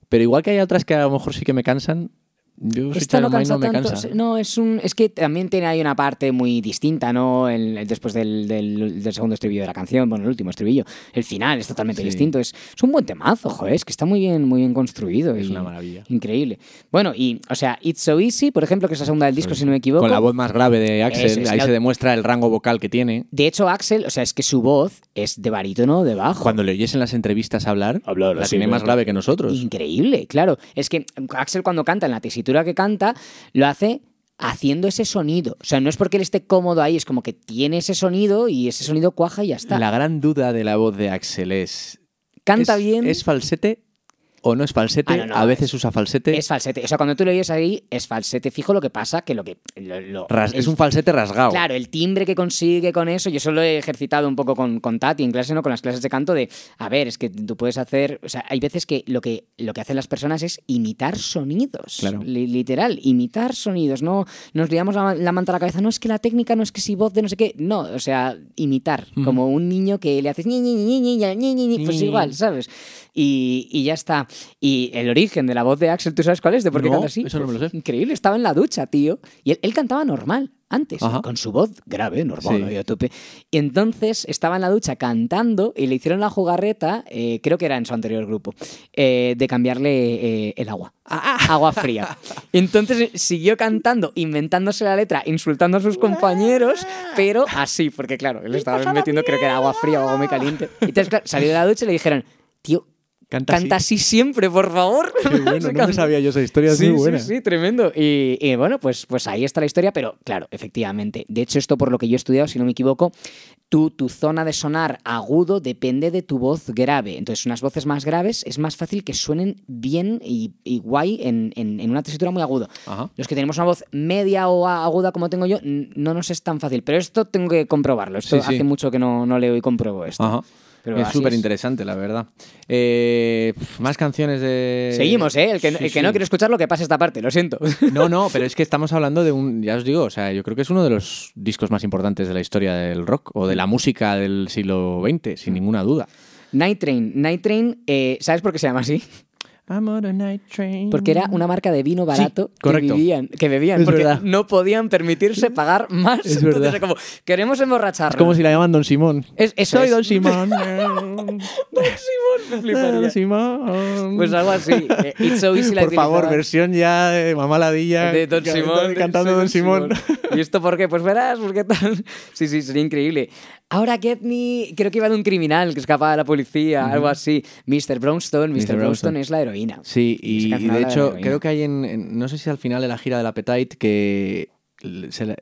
Speaker 1: Pero igual que hay otras que a lo mejor sí que me cansan, yo
Speaker 3: Esta no cansa
Speaker 1: no me
Speaker 3: tanto.
Speaker 1: cansa.
Speaker 3: No, es un. Es que también tiene ahí una parte muy distinta, ¿no? El- el- después del, del- del segundo estribillo de la canción, bueno, el último estribillo. El final es totalmente
Speaker 1: Sí.
Speaker 3: distinto. Es, es un buen temazo, joder, es que está muy bien, muy bien construido.
Speaker 1: Es
Speaker 3: y-
Speaker 1: una maravilla.
Speaker 3: Increíble. Bueno, y, o sea, It's So Easy, por ejemplo, que es la segunda del disco, si no me equivoco.
Speaker 1: Con la voz más grave de Axel,
Speaker 3: es,
Speaker 1: ahí
Speaker 3: la-
Speaker 1: se demuestra el rango vocal que tiene.
Speaker 3: De hecho, Axel, o sea, es que su voz es de barítono de bajo.
Speaker 1: Cuando le oyes en las entrevistas hablar,
Speaker 3: Hablar
Speaker 1: la tiene más grave que nosotros.
Speaker 3: Increíble, claro. Es que Axel cuando canta, en la tesitura que canta, lo hace haciendo ese sonido. O sea, no es porque él esté cómodo ahí, es como que tiene ese sonido y ese sonido cuaja y ya está.
Speaker 1: La gran duda de la voz de Axel es...
Speaker 3: Canta
Speaker 1: ¿es-
Speaker 3: bien.
Speaker 1: ¿Es falsete o no es falsete,
Speaker 3: ah,
Speaker 1: a veces usa falsete.
Speaker 3: Es falsete. O sea, cuando tú lo oyes ahí, es falsete fijo. Lo que pasa que lo que.
Speaker 1: Es un falsete rasgado.
Speaker 3: Claro, el timbre que consigue con eso. Yo solo he ejercitado un poco con, con Tati en clase, ¿no? Con las clases de canto de. A ver, es que tú puedes hacer. O sea, hay veces que lo que, lo que hacen las personas es imitar sonidos.
Speaker 1: Claro.
Speaker 3: Literal, imitar sonidos. No nos liamos la, la, manta a la cabeza. No es que la técnica, no es que si voz de no sé qué. No, o sea, imitar. Como un niño que le haces. Ni, ni, ni, pues igual, ¿sabes? Y, y ya está. Y el origen de la voz de Axel, ¿tú sabes cuál es? ¿De por qué
Speaker 1: No,
Speaker 3: canta así?
Speaker 1: eso no me lo sé.
Speaker 3: Increíble, estaba en la ducha, tío. Y él, él cantaba normal antes,
Speaker 1: Ajá.
Speaker 3: con su voz grave, normal,
Speaker 1: Sí.
Speaker 3: ahí a tope. Y entonces estaba en la ducha cantando y le hicieron la jugarreta, eh, creo que era en su anterior grupo, eh, de cambiarle eh, el agua. Agua fría. Entonces siguió cantando, inventándose la letra, insultando a sus compañeros, pero así, porque claro, él estaba metiendo, creo que era agua fría o agua muy caliente. Y entonces, claro, salió de la ducha y le dijeron, tío,
Speaker 1: Canta,
Speaker 3: Canta
Speaker 1: así.
Speaker 3: así siempre, por favor.
Speaker 1: Qué bueno, no me sabía yo esa historia, es
Speaker 3: Sí,
Speaker 1: muy buena.
Speaker 3: sí, sí, tremendo. Y, y bueno, pues, pues ahí está la historia, pero claro, efectivamente. De hecho, esto por lo que yo he estudiado, si no me equivoco, tu, tu zona de sonar agudo depende de tu voz grave. Entonces, unas voces más graves es más fácil que suenen bien y, y guay en, en- en una tesitura muy agudo.
Speaker 1: Ajá.
Speaker 3: Los que tenemos una voz media o aguda como tengo yo, no nos es tan fácil. Pero esto tengo que comprobarlo. Esto
Speaker 1: Sí, sí.
Speaker 3: hace mucho que no, no leo y compruebo esto.
Speaker 1: Ajá.
Speaker 3: Pero
Speaker 1: es súper
Speaker 3: es.
Speaker 1: interesante, la verdad. Eh, más canciones de...
Speaker 3: Seguimos, ¿eh? El que,
Speaker 1: Sí,
Speaker 3: el que
Speaker 1: sí.
Speaker 3: no quiere escuchar lo que pase esta parte, lo siento.
Speaker 1: No, no, pero es que estamos hablando de un, ya os digo, o sea, yo creo que es uno de los discos más importantes de la historia del rock o de la música del siglo XX, sin ninguna duda.
Speaker 3: Night Train. Night Train, eh, ¿sabes por qué se llama así?
Speaker 1: I'm on a night train.
Speaker 3: Porque era una marca de vino barato que,
Speaker 1: correcto.
Speaker 3: vivían, que bebían,
Speaker 1: Es
Speaker 3: porque
Speaker 1: verdad.
Speaker 3: no podían permitirse pagar más.
Speaker 1: Es
Speaker 3: Entonces,
Speaker 1: verdad.
Speaker 3: como, queremos emborracharnos.
Speaker 1: Es como si la llaman Don Simón.
Speaker 3: Es- eso
Speaker 1: Soy
Speaker 3: es.
Speaker 1: Don Simón.
Speaker 3: Don Simón, me fliparía.
Speaker 1: Don Simón.
Speaker 3: Pues algo así. Eh, It's so easy
Speaker 1: Por favor, versión ya de Mamá Ladilla.
Speaker 3: de Don Simón.
Speaker 1: Cantando Don Simón.
Speaker 3: ¿Y esto por qué? Pues verás, qué tal. Sí, sí, sería increíble. Ahora Get Me, creo que iba de un criminal que escapaba de la policía, algo así. Mr. Brownstone, Mr.
Speaker 1: Mr.
Speaker 3: Brownstone es la heroína.
Speaker 1: Sí, y, y de hecho, creo que hay en, en- No sé si al final de la gira del Appetite que. se la-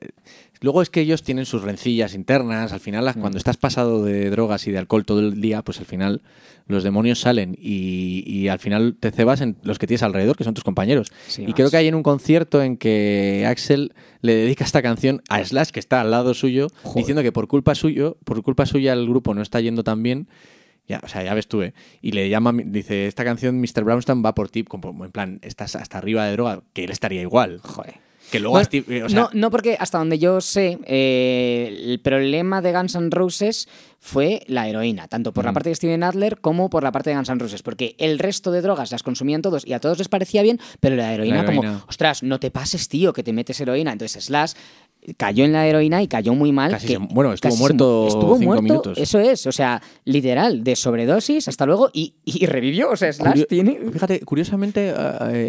Speaker 1: Luego es que ellos tienen sus rencillas internas. Al final,
Speaker 3: Mm.
Speaker 1: cuando estás pasado de drogas y de alcohol todo el día, pues al final los demonios salen y, y al final te cebas en los que tienes alrededor, que son tus compañeros.
Speaker 3: Sí,
Speaker 1: y
Speaker 3: más.
Speaker 1: creo que hay en un concierto en que Axel le dedica esta canción a Slash, que está al lado suyo,
Speaker 3: Joder.
Speaker 1: diciendo que por culpa suyo, por culpa suya el grupo no está yendo tan bien. Ya, o sea, ya ves tú, ¿eh? Y le llama, dice, esta canción Mr. Brownstone va por ti, como en plan, estás hasta arriba de droga, que él estaría igual.
Speaker 3: Joder.
Speaker 1: Que luego,
Speaker 3: Bueno,
Speaker 1: a Steve- o sea,
Speaker 3: no, no, porque hasta donde yo sé, eh, el problema de Guns N' Roses fue la heroína, tanto por la
Speaker 1: Mm.
Speaker 3: parte de Steven Adler como por la parte de Guns N' Roses, porque el resto de drogas las consumían todos y a todos les parecía bien, pero la heroína,
Speaker 1: heroína.
Speaker 3: como, ostras, no te pases, tío, que te metes heroína. Entonces Slash cayó en la heroína y cayó muy mal.
Speaker 1: Casi
Speaker 3: que-
Speaker 1: se- bueno, estuvo
Speaker 3: se
Speaker 1: muerto
Speaker 3: mu- estuvo
Speaker 1: cinco
Speaker 3: muerto,
Speaker 1: minutos.
Speaker 3: Eso es, o sea, literal, de sobredosis hasta luego y, y revivió. O sea, Slash
Speaker 1: Curio-
Speaker 3: tiene.
Speaker 1: Fíjate, curiosamente,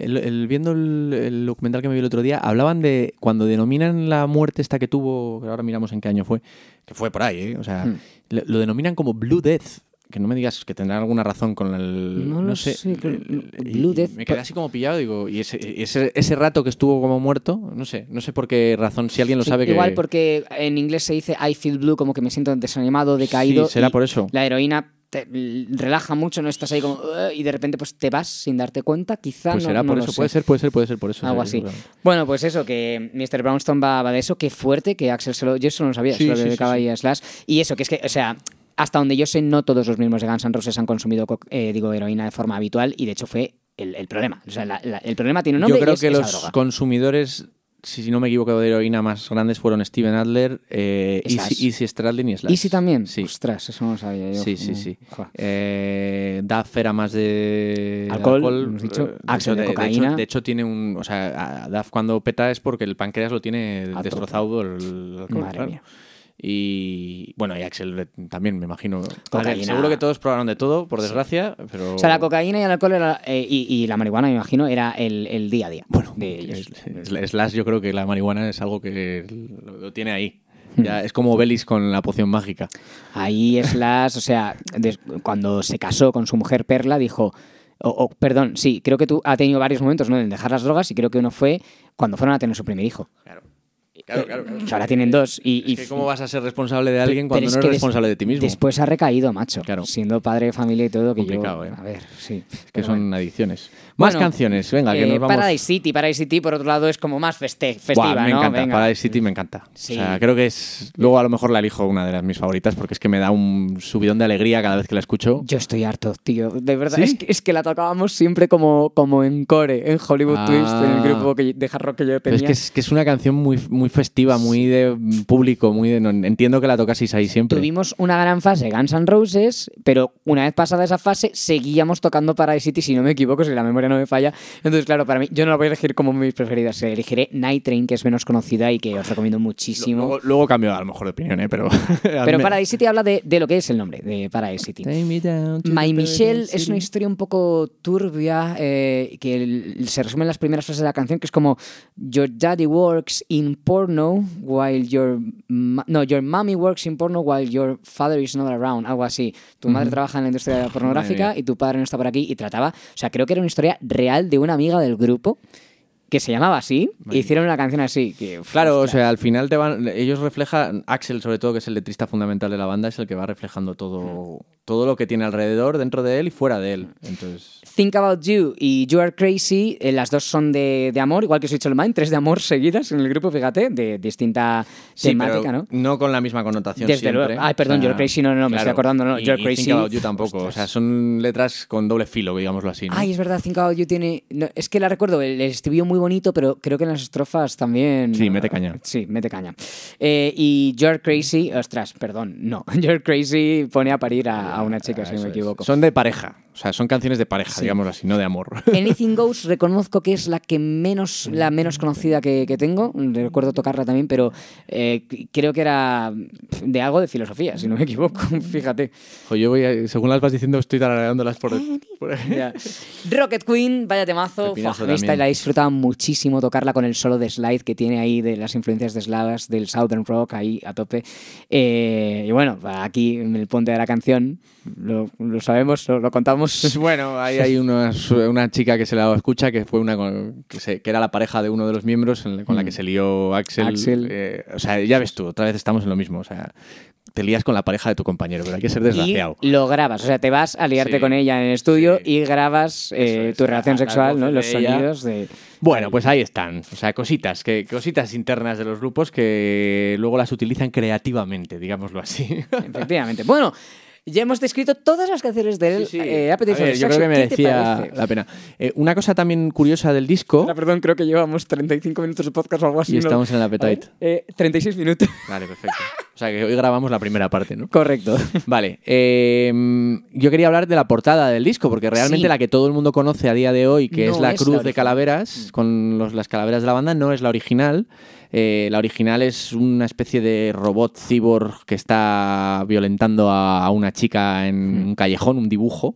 Speaker 1: el- el- viendo el, el documental que me vi el otro día, hablaban de cuando denominan la muerte esta que tuvo, que ahora miramos en qué año fue, que fue por ahí, ¿eh? O sea,
Speaker 3: Hmm.
Speaker 1: lo, lo denominan como Blue Death. Que no me digas que tendrán alguna razón con el.
Speaker 3: No lo
Speaker 1: sé.
Speaker 3: sé, Blue Death,
Speaker 1: Me quedé así como pillado, digo, y ese, ese, ese rato que estuvo como muerto, no sé, no sé por qué razón, si alguien lo
Speaker 3: Sí,
Speaker 1: sabe que.
Speaker 3: Igual porque en inglés se dice I feel blue, como que me siento desanimado, decaído.
Speaker 1: Sí, será por eso.
Speaker 3: La heroína te relaja mucho, no estás ahí como y de repente pues te vas sin darte cuenta, quizá
Speaker 1: Pues
Speaker 3: no,
Speaker 1: será
Speaker 3: no
Speaker 1: por eso,
Speaker 3: sé.
Speaker 1: puede ser, puede ser, puede ser por eso.
Speaker 3: Algo
Speaker 1: sí,
Speaker 3: así. Bueno, pues eso, que Mr. Brownstone va, va de eso, qué fuerte que Axel se lo. Yo eso no lo sabía,
Speaker 1: Sí,
Speaker 3: se lo
Speaker 1: sí,
Speaker 3: dedicaba
Speaker 1: sí,
Speaker 3: a Slash. Y eso, que es que, o sea, hasta donde yo sé, no todos los miembros de Guns N' Roses han consumido co- eh, digo, heroína de forma habitual, y de hecho fue el, el problema. O sea, la- la- el problema tiene un nombre
Speaker 1: Yo creo
Speaker 3: y es
Speaker 1: que
Speaker 3: esa
Speaker 1: los
Speaker 3: droga.
Speaker 1: consumidores, si no me equivoco, de heroína más grandes fueron Steven Adler, eh. Easy, Easy Stradlin y Slash.
Speaker 3: Easy también.
Speaker 1: Sí.
Speaker 3: Ostras, eso no lo sabía yo.
Speaker 1: Sí, sí,
Speaker 3: Mm,
Speaker 1: sí. Eh, Duff era más de
Speaker 3: Alcohol, hemos dicho.
Speaker 1: eh,
Speaker 3: Axel de
Speaker 1: hecho,
Speaker 3: cocaína.
Speaker 1: hecho, de hecho, tiene un. O sea, Duff cuando peta es porque el páncreas lo tiene destrozado el alcohol.
Speaker 3: Madre
Speaker 1: claro.
Speaker 3: mía.
Speaker 1: Y bueno, y Axel también, me imagino. Ver,
Speaker 3: Cocaína.
Speaker 1: seguro que todos probaron de todo, por desgracia, pero.
Speaker 3: O sea, la cocaína y el alcohol era, eh, y, y la marihuana, me imagino, era el, el día a día
Speaker 1: Bueno,
Speaker 3: de ellos.
Speaker 1: Slash, yo creo que la marihuana es algo que lo, tiene ahí.
Speaker 3: Hmm.
Speaker 1: Ya, es como Belis con la poción mágica.
Speaker 3: Ahí Slash, o sea, cuando se casó con su mujer Perla, dijo. O, o, perdón, sí, creo que tú ha tenido varios momentos ¿no? en dejar las drogas y creo que uno fue cuando fueron a tener su primer hijo.
Speaker 1: Claro. Claro, claro, claro.
Speaker 3: Que ahora tienen dos. Y, y
Speaker 1: Es que ¿Cómo vas a ser responsable de alguien cuando
Speaker 3: es
Speaker 1: no
Speaker 3: que
Speaker 1: eres responsable de ti mismo?
Speaker 3: Después ha recaído, macho.
Speaker 1: Claro.
Speaker 3: Siendo padre de familia y todo, que
Speaker 1: Complicado,
Speaker 3: yo.
Speaker 1: ¿eh?
Speaker 3: A ver, sí.
Speaker 1: que
Speaker 3: Pero
Speaker 1: son
Speaker 3: bueno.
Speaker 1: adicciones. Más
Speaker 3: Bueno,
Speaker 1: canciones, venga, que
Speaker 3: Eh,
Speaker 1: nos vamos.
Speaker 3: Paradise City, Paradise City, por otro lado, es como más feste- festiva,
Speaker 1: Buah, me
Speaker 3: ¿no?
Speaker 1: encanta,
Speaker 3: Venga.
Speaker 1: Paradise City me encanta.
Speaker 3: Sí.
Speaker 1: O sea, creo que es. Luego a lo mejor la elijo una de las mis favoritas porque es que me da un subidón de alegría cada vez que la escucho.
Speaker 3: Yo estoy harto, tío. De verdad,
Speaker 1: ¿Sí?
Speaker 3: es, que, es que la tocábamos siempre como, como en core, en Hollywood
Speaker 1: Ah.
Speaker 3: Twist, en el grupo que, de hard rock que yo tenía.
Speaker 1: es que es, que es una canción muy, muy festiva, muy de público, muy de. no- entiendo que la tocaseis ahí siempre.
Speaker 3: Tuvimos una gran fase Guns N' Roses, pero una vez pasada esa fase seguíamos tocando Paradise City, si no me equivoco, si la memoria no me falla. Entonces, claro, para mí, yo no la voy a elegir como mis preferidas. Elegiré Night Train, que es menos conocida y que os recomiendo muchísimo.
Speaker 1: Luego, luego cambio a lo mejor de opinión, ¿eh? pero.
Speaker 3: pero Paradise City habla de, de lo que es el nombre, de Paradise City. My Michelle es una historia un poco turbia eh, que el- se resume en las primeras frases de la canción, que es como Your daddy works in porno while your no your mommy works in porno while your father is not around, algo así. Tu madre trabaja en la industria pornográfica y tu padre no está por aquí y trataba, o sea, creo que era una historia real de una amiga del grupo que se llamaba así, e hicieron una canción así. Que, uf,
Speaker 1: Claro, o sea, al final te van, ellos reflejan, Axel sobre todo, que es el letrista fundamental de la banda, es el que va reflejando todo, todo lo que tiene alrededor, dentro de él y fuera de él. Entonces,
Speaker 3: Think About You y You Are Crazy, eh, las dos son de, de amor, igual que Switch All Mine, tres de amor seguidas en el grupo, fíjate, de distinta
Speaker 1: sí,
Speaker 3: temática,
Speaker 1: pero
Speaker 3: ¿no?
Speaker 1: con la misma connotación
Speaker 3: Desde
Speaker 1: siempre.
Speaker 3: luego. Ay, perdón, You're Crazy, no, no, no, me estoy acordando, no,
Speaker 1: y-
Speaker 3: Crazy,
Speaker 1: Think About You tampoco,
Speaker 3: ostras.
Speaker 1: o sea, son letras con doble filo, digámoslo así, ¿no?
Speaker 3: Ay, es verdad, Think About You tiene... no, es que la recuerdo, el estribillo muy bonito, pero creo que en las estrofas también...
Speaker 1: Sí, mete caña.
Speaker 3: Sí, mete caña. Eh, y You're Crazy, ostras, perdón, no. You're Crazy pone a parir a, a una chica, si no me equivoco.
Speaker 1: Son de pareja, o sea, son canciones de pareja, digámoslo así, no de amor.
Speaker 3: Anything Goes reconozco que es la que menos la menos conocida que, que tengo. Recuerdo tocarla también pero eh, creo que era de algo de filosofía si no me equivoco fíjate.
Speaker 1: Jo, yo voy a- según las vas diciendo, estoy tarareándolas por, por-
Speaker 3: Ya. Rocket Queen vaya temazo. Esta la he disfrutado muchísimo tocarla con el solo de slide que tiene ahí de las influencias de slavas del southern rock ahí a tope. Eh, y bueno aquí en el ponte de la canción lo, lo sabemos lo, contamos
Speaker 1: Bueno, ahí hay una, una chica que se la escucha que fue una que, se- que era la pareja de uno de los miembros en con la que se lió Axel.
Speaker 3: Mm. Axel.
Speaker 1: Eh, o sea, ya ves tú, otra vez estamos en lo mismo. O sea, te lías con la pareja de tu compañero, pero hay que ser desgraciado.
Speaker 3: Y lo grabas, o sea, te vas a liarte
Speaker 1: Sí,
Speaker 3: con ella en el estudio
Speaker 1: sí.
Speaker 3: y grabas eh,
Speaker 1: es,
Speaker 3: tu relación sexual, ¿no? Los
Speaker 1: ella.
Speaker 3: sonidos de...
Speaker 1: Bueno, pues ahí están. O sea, cositas, que, cositas internas de los grupos que luego las utilizan creativamente, digámoslo así.
Speaker 3: Efectivamente. Bueno, ya hemos descrito todas las canciones del
Speaker 1: Sí, sí.
Speaker 3: eh,
Speaker 1: A
Speaker 3: for
Speaker 1: ver, yo creo que
Speaker 3: ¿Qué te
Speaker 1: merecía la pena. Eh, una cosa también curiosa del disco.
Speaker 3: Ahora, perdón, creo que llevamos 35 minutos de podcast o algo así.
Speaker 1: Y
Speaker 3: ¿no?
Speaker 1: estamos en el Appetite.
Speaker 3: A eh, 36 minutos.
Speaker 1: Vale, perfecto. O sea, que hoy grabamos la primera parte, ¿no?
Speaker 3: Correcto.
Speaker 1: Vale, eh, yo quería hablar de la portada del disco, porque realmente
Speaker 3: Sí.
Speaker 1: la que todo el mundo conoce a día de hoy, que
Speaker 3: No
Speaker 1: es la
Speaker 3: es la
Speaker 1: cruz de
Speaker 3: original.
Speaker 1: calaveras, con los- las calaveras de la banda, no es la original. Eh, la original es una especie de robot cyborg que está violentando a, a una chica en
Speaker 3: Hmm.
Speaker 1: un callejón, un dibujo.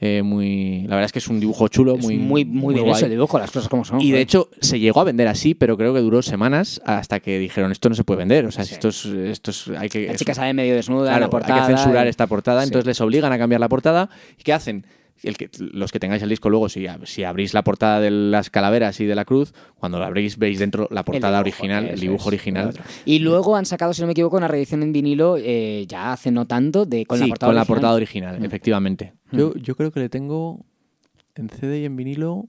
Speaker 1: eh, muy, la verdad es que es un dibujo chulo,
Speaker 3: Es
Speaker 1: muy,
Speaker 3: muy, muy, bien el dibujo, las cosas como son.
Speaker 1: Y de hecho se llegó a vender así, pero creo que duró semanas hasta que dijeron esto no se puede vender. O sea,
Speaker 3: Sí.
Speaker 1: esto es, esto es, hay que
Speaker 3: la chica sale medio desnuda en
Speaker 1: Claro,
Speaker 3: la portada.
Speaker 1: hay que censurar
Speaker 3: y-
Speaker 1: esta portada,
Speaker 3: Sí.
Speaker 1: entonces les obligan a cambiar la portada. ¿Y qué hacen? El que, los que tengáis el disco luego, si, si abrís la portada de las calaveras y de la cruz, cuando la abrís veis dentro la
Speaker 3: El
Speaker 1: portada
Speaker 3: dibujo,
Speaker 1: original, el dibujo
Speaker 3: es,
Speaker 1: original.
Speaker 3: Y luego han sacado, si no me equivoco, una reedición en vinilo eh, ya hace no tanto de con
Speaker 1: sí,
Speaker 3: la portada
Speaker 1: con la
Speaker 3: original.
Speaker 1: portada original,
Speaker 3: Mm.
Speaker 1: efectivamente. Yo, yo creo que le tengo en CD y en vinilo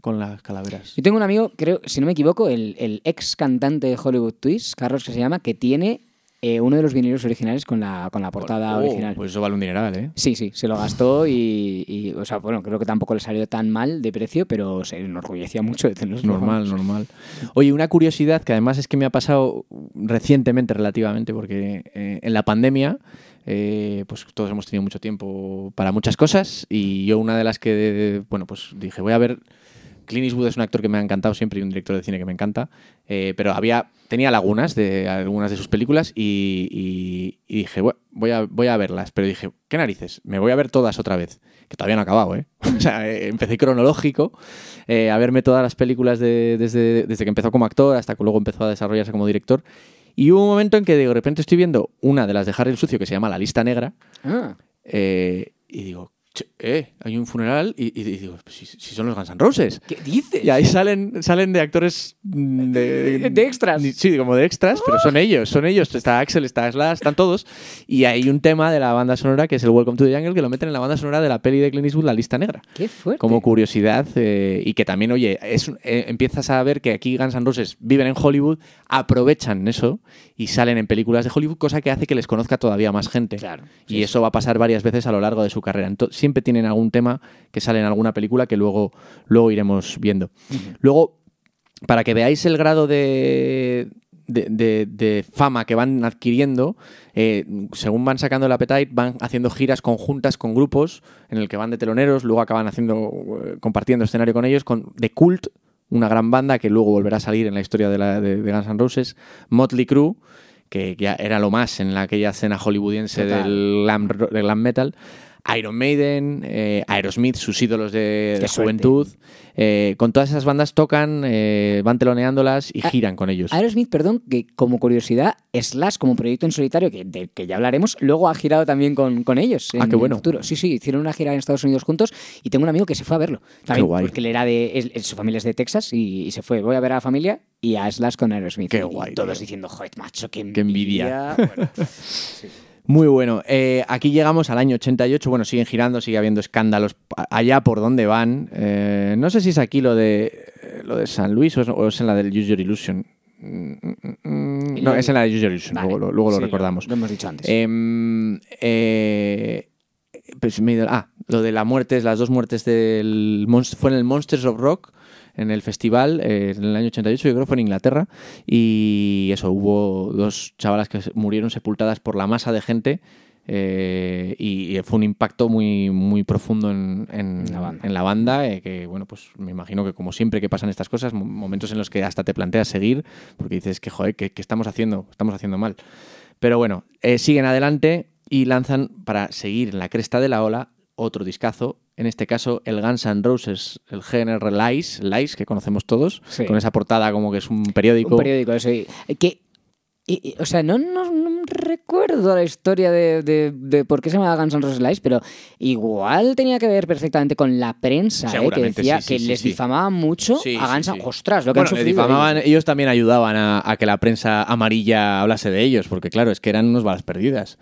Speaker 1: con las calaveras.
Speaker 3: Yo tengo un amigo, creo, si no me equivoco, el, el ex cantante de Hollywood Twist, Carlos que se llama, que tiene eh, uno de los vinilos originales con la, con la portada
Speaker 1: Oh,
Speaker 3: original.
Speaker 1: Pues eso vale un dineral, ¿eh?
Speaker 3: Sí, sí, se lo gastó y, y, o sea, bueno, creo que tampoco le salió tan mal de precio, pero se enorgullecía mucho de tenerlo.
Speaker 1: Normal, normal. Oye, una curiosidad que además es que me ha pasado recientemente, relativamente, porque eh, en la pandemia, eh, pues todos hemos tenido mucho tiempo para muchas cosas y yo una de las que, bueno, pues dije, voy a ver. Clint Eastwood es un actor que me ha encantado siempre y un director de cine que me encanta, eh, pero había tenía lagunas de algunas de sus películas y, y- y dije, "Bueno, voy a, voy a verlas, pero dije, ¿qué narices? Me voy a ver todas otra vez, que todavía no he acabado, ¿eh? O sea, eh, empecé cronológico eh, a verme todas las películas de- desde, desde que empezó como actor hasta que luego empezó a desarrollarse como director. Y hubo un momento en que de repente estoy viendo una de las de Harry el Sucio que se llama La Lista Negra
Speaker 3: Ah,
Speaker 1: eh, y digo, "Che, eh, hay un funeral y, y digo, pues si, si son los Guns N' Roses.
Speaker 3: ¿Qué dices?
Speaker 1: Y ahí salen, salen de actores mm, de,
Speaker 3: De extras.
Speaker 1: Sí, como de extras, pero son ellos, son ellos. Está Axel, está Slash, están todos. Y hay un tema de la banda sonora que es el Welcome to the Jungle que lo meten en la banda sonora de la peli de Clint Eastwood, La Lista Negra.
Speaker 3: Qué fuerte.
Speaker 1: Como curiosidad eh, y que también, oye, es, eh, empiezas a ver que aquí Guns N' Roses viven en Hollywood, aprovechan eso y salen en películas de Hollywood, cosa que hace que les conozca todavía más gente.
Speaker 3: Claro,
Speaker 1: y
Speaker 3: sí,
Speaker 1: eso va a pasar varias veces a lo largo de su carrera. Ento- siempre tienen algún tema que sale en alguna película que luego, luego iremos viendo. Luego, para que veáis el grado de, de, de- de fama que van adquiriendo, eh, según van sacando el Appetite, van haciendo giras conjuntas con grupos en el que van de teloneros, luego acaban haciendo eh, compartiendo escenario con ellos, con The Cult, una gran banda que luego volverá a salir en la historia de, la, de, Guns N' Roses, Motley Crue, que ya era lo más en la, aquella escena hollywoodiense del glam, del glam metal. Iron Maiden, eh, Aerosmith, sus ídolos de,
Speaker 3: Qué
Speaker 1: juventud. Eh, con todas esas bandas tocan, eh, van teloneándolas y
Speaker 3: Ah,
Speaker 1: giran con ellos.
Speaker 3: Aerosmith, perdón, que como curiosidad, Slash como proyecto en solitario, que, del que ya hablaremos, luego ha girado también con, con ellos.
Speaker 1: Ah,
Speaker 3: en
Speaker 1: qué bueno.
Speaker 3: el futuro. Sí, sí, hicieron una gira en Estados Unidos juntos y tengo un amigo que se fue a verlo. También,
Speaker 1: guay.
Speaker 3: Porque él era de. es- es- su familia es de Texas y, y se fue. Voy a ver a la familia y a Slash con Aerosmith.
Speaker 1: Qué
Speaker 3: Y
Speaker 1: guay,
Speaker 3: todos
Speaker 1: tío.
Speaker 3: diciendo, joder, macho, qué envidia.
Speaker 1: Qué envidia.
Speaker 3: Bueno,
Speaker 1: Muy bueno. Eh, aquí llegamos al año 88. Bueno, siguen girando, sigue habiendo escándalos allá por donde van. Eh, no sé si es aquí lo de eh, lo de San Luis o es, o es en la del Use Your Illusion. Mm, mm, mm, No, es en la de Use Your Illusion.
Speaker 3: Vale.
Speaker 1: Luego, lo- luego lo recordamos.
Speaker 3: Lo, hemos dicho antes.
Speaker 1: Em, eh, pues me he ido- ah, lo de la muerte, las dos muertes del fue en el Monsters of Rock, en el festival, eh, en el año 88, yo creo que fue en Inglaterra, y eso, hubo dos chavalas que murieron sepultadas por la masa de gente. eh, y, y fue un impacto muy, muy profundo en, en-
Speaker 3: La banda.
Speaker 1: en la banda, eh, que bueno, pues me imagino que como siempre que pasan estas cosas, mo- momentos en los que hasta te planteas seguir, porque dices que joder, ¿qué, qué estamos haciendo? Estamos haciendo mal. Pero bueno, eh, siguen adelante y lanzan para seguir en la cresta de la ola otro discazo. En este caso, el Guns N' Roses, el género Lies, Lies, que conocemos todos,
Speaker 3: Sí.
Speaker 1: con esa portada como que es un periódico.
Speaker 3: Un periódico, eso. Que, y- y- o sea, no, no, no recuerdo la historia de, de- de por qué se llamaba Guns N' Roses pero igual tenía que ver perfectamente con la prensa, ¿eh? que decía
Speaker 1: sí, sí,
Speaker 3: que
Speaker 1: sí,
Speaker 3: les difamaban mucho a Guns N'. Ostras, lo que
Speaker 1: Bueno,
Speaker 3: han sufrido.
Speaker 1: difamaban-
Speaker 3: ellos.
Speaker 1: también ayudaban a, a que la prensa amarilla hablase de ellos, porque claro, es que eran unos balas perdidas.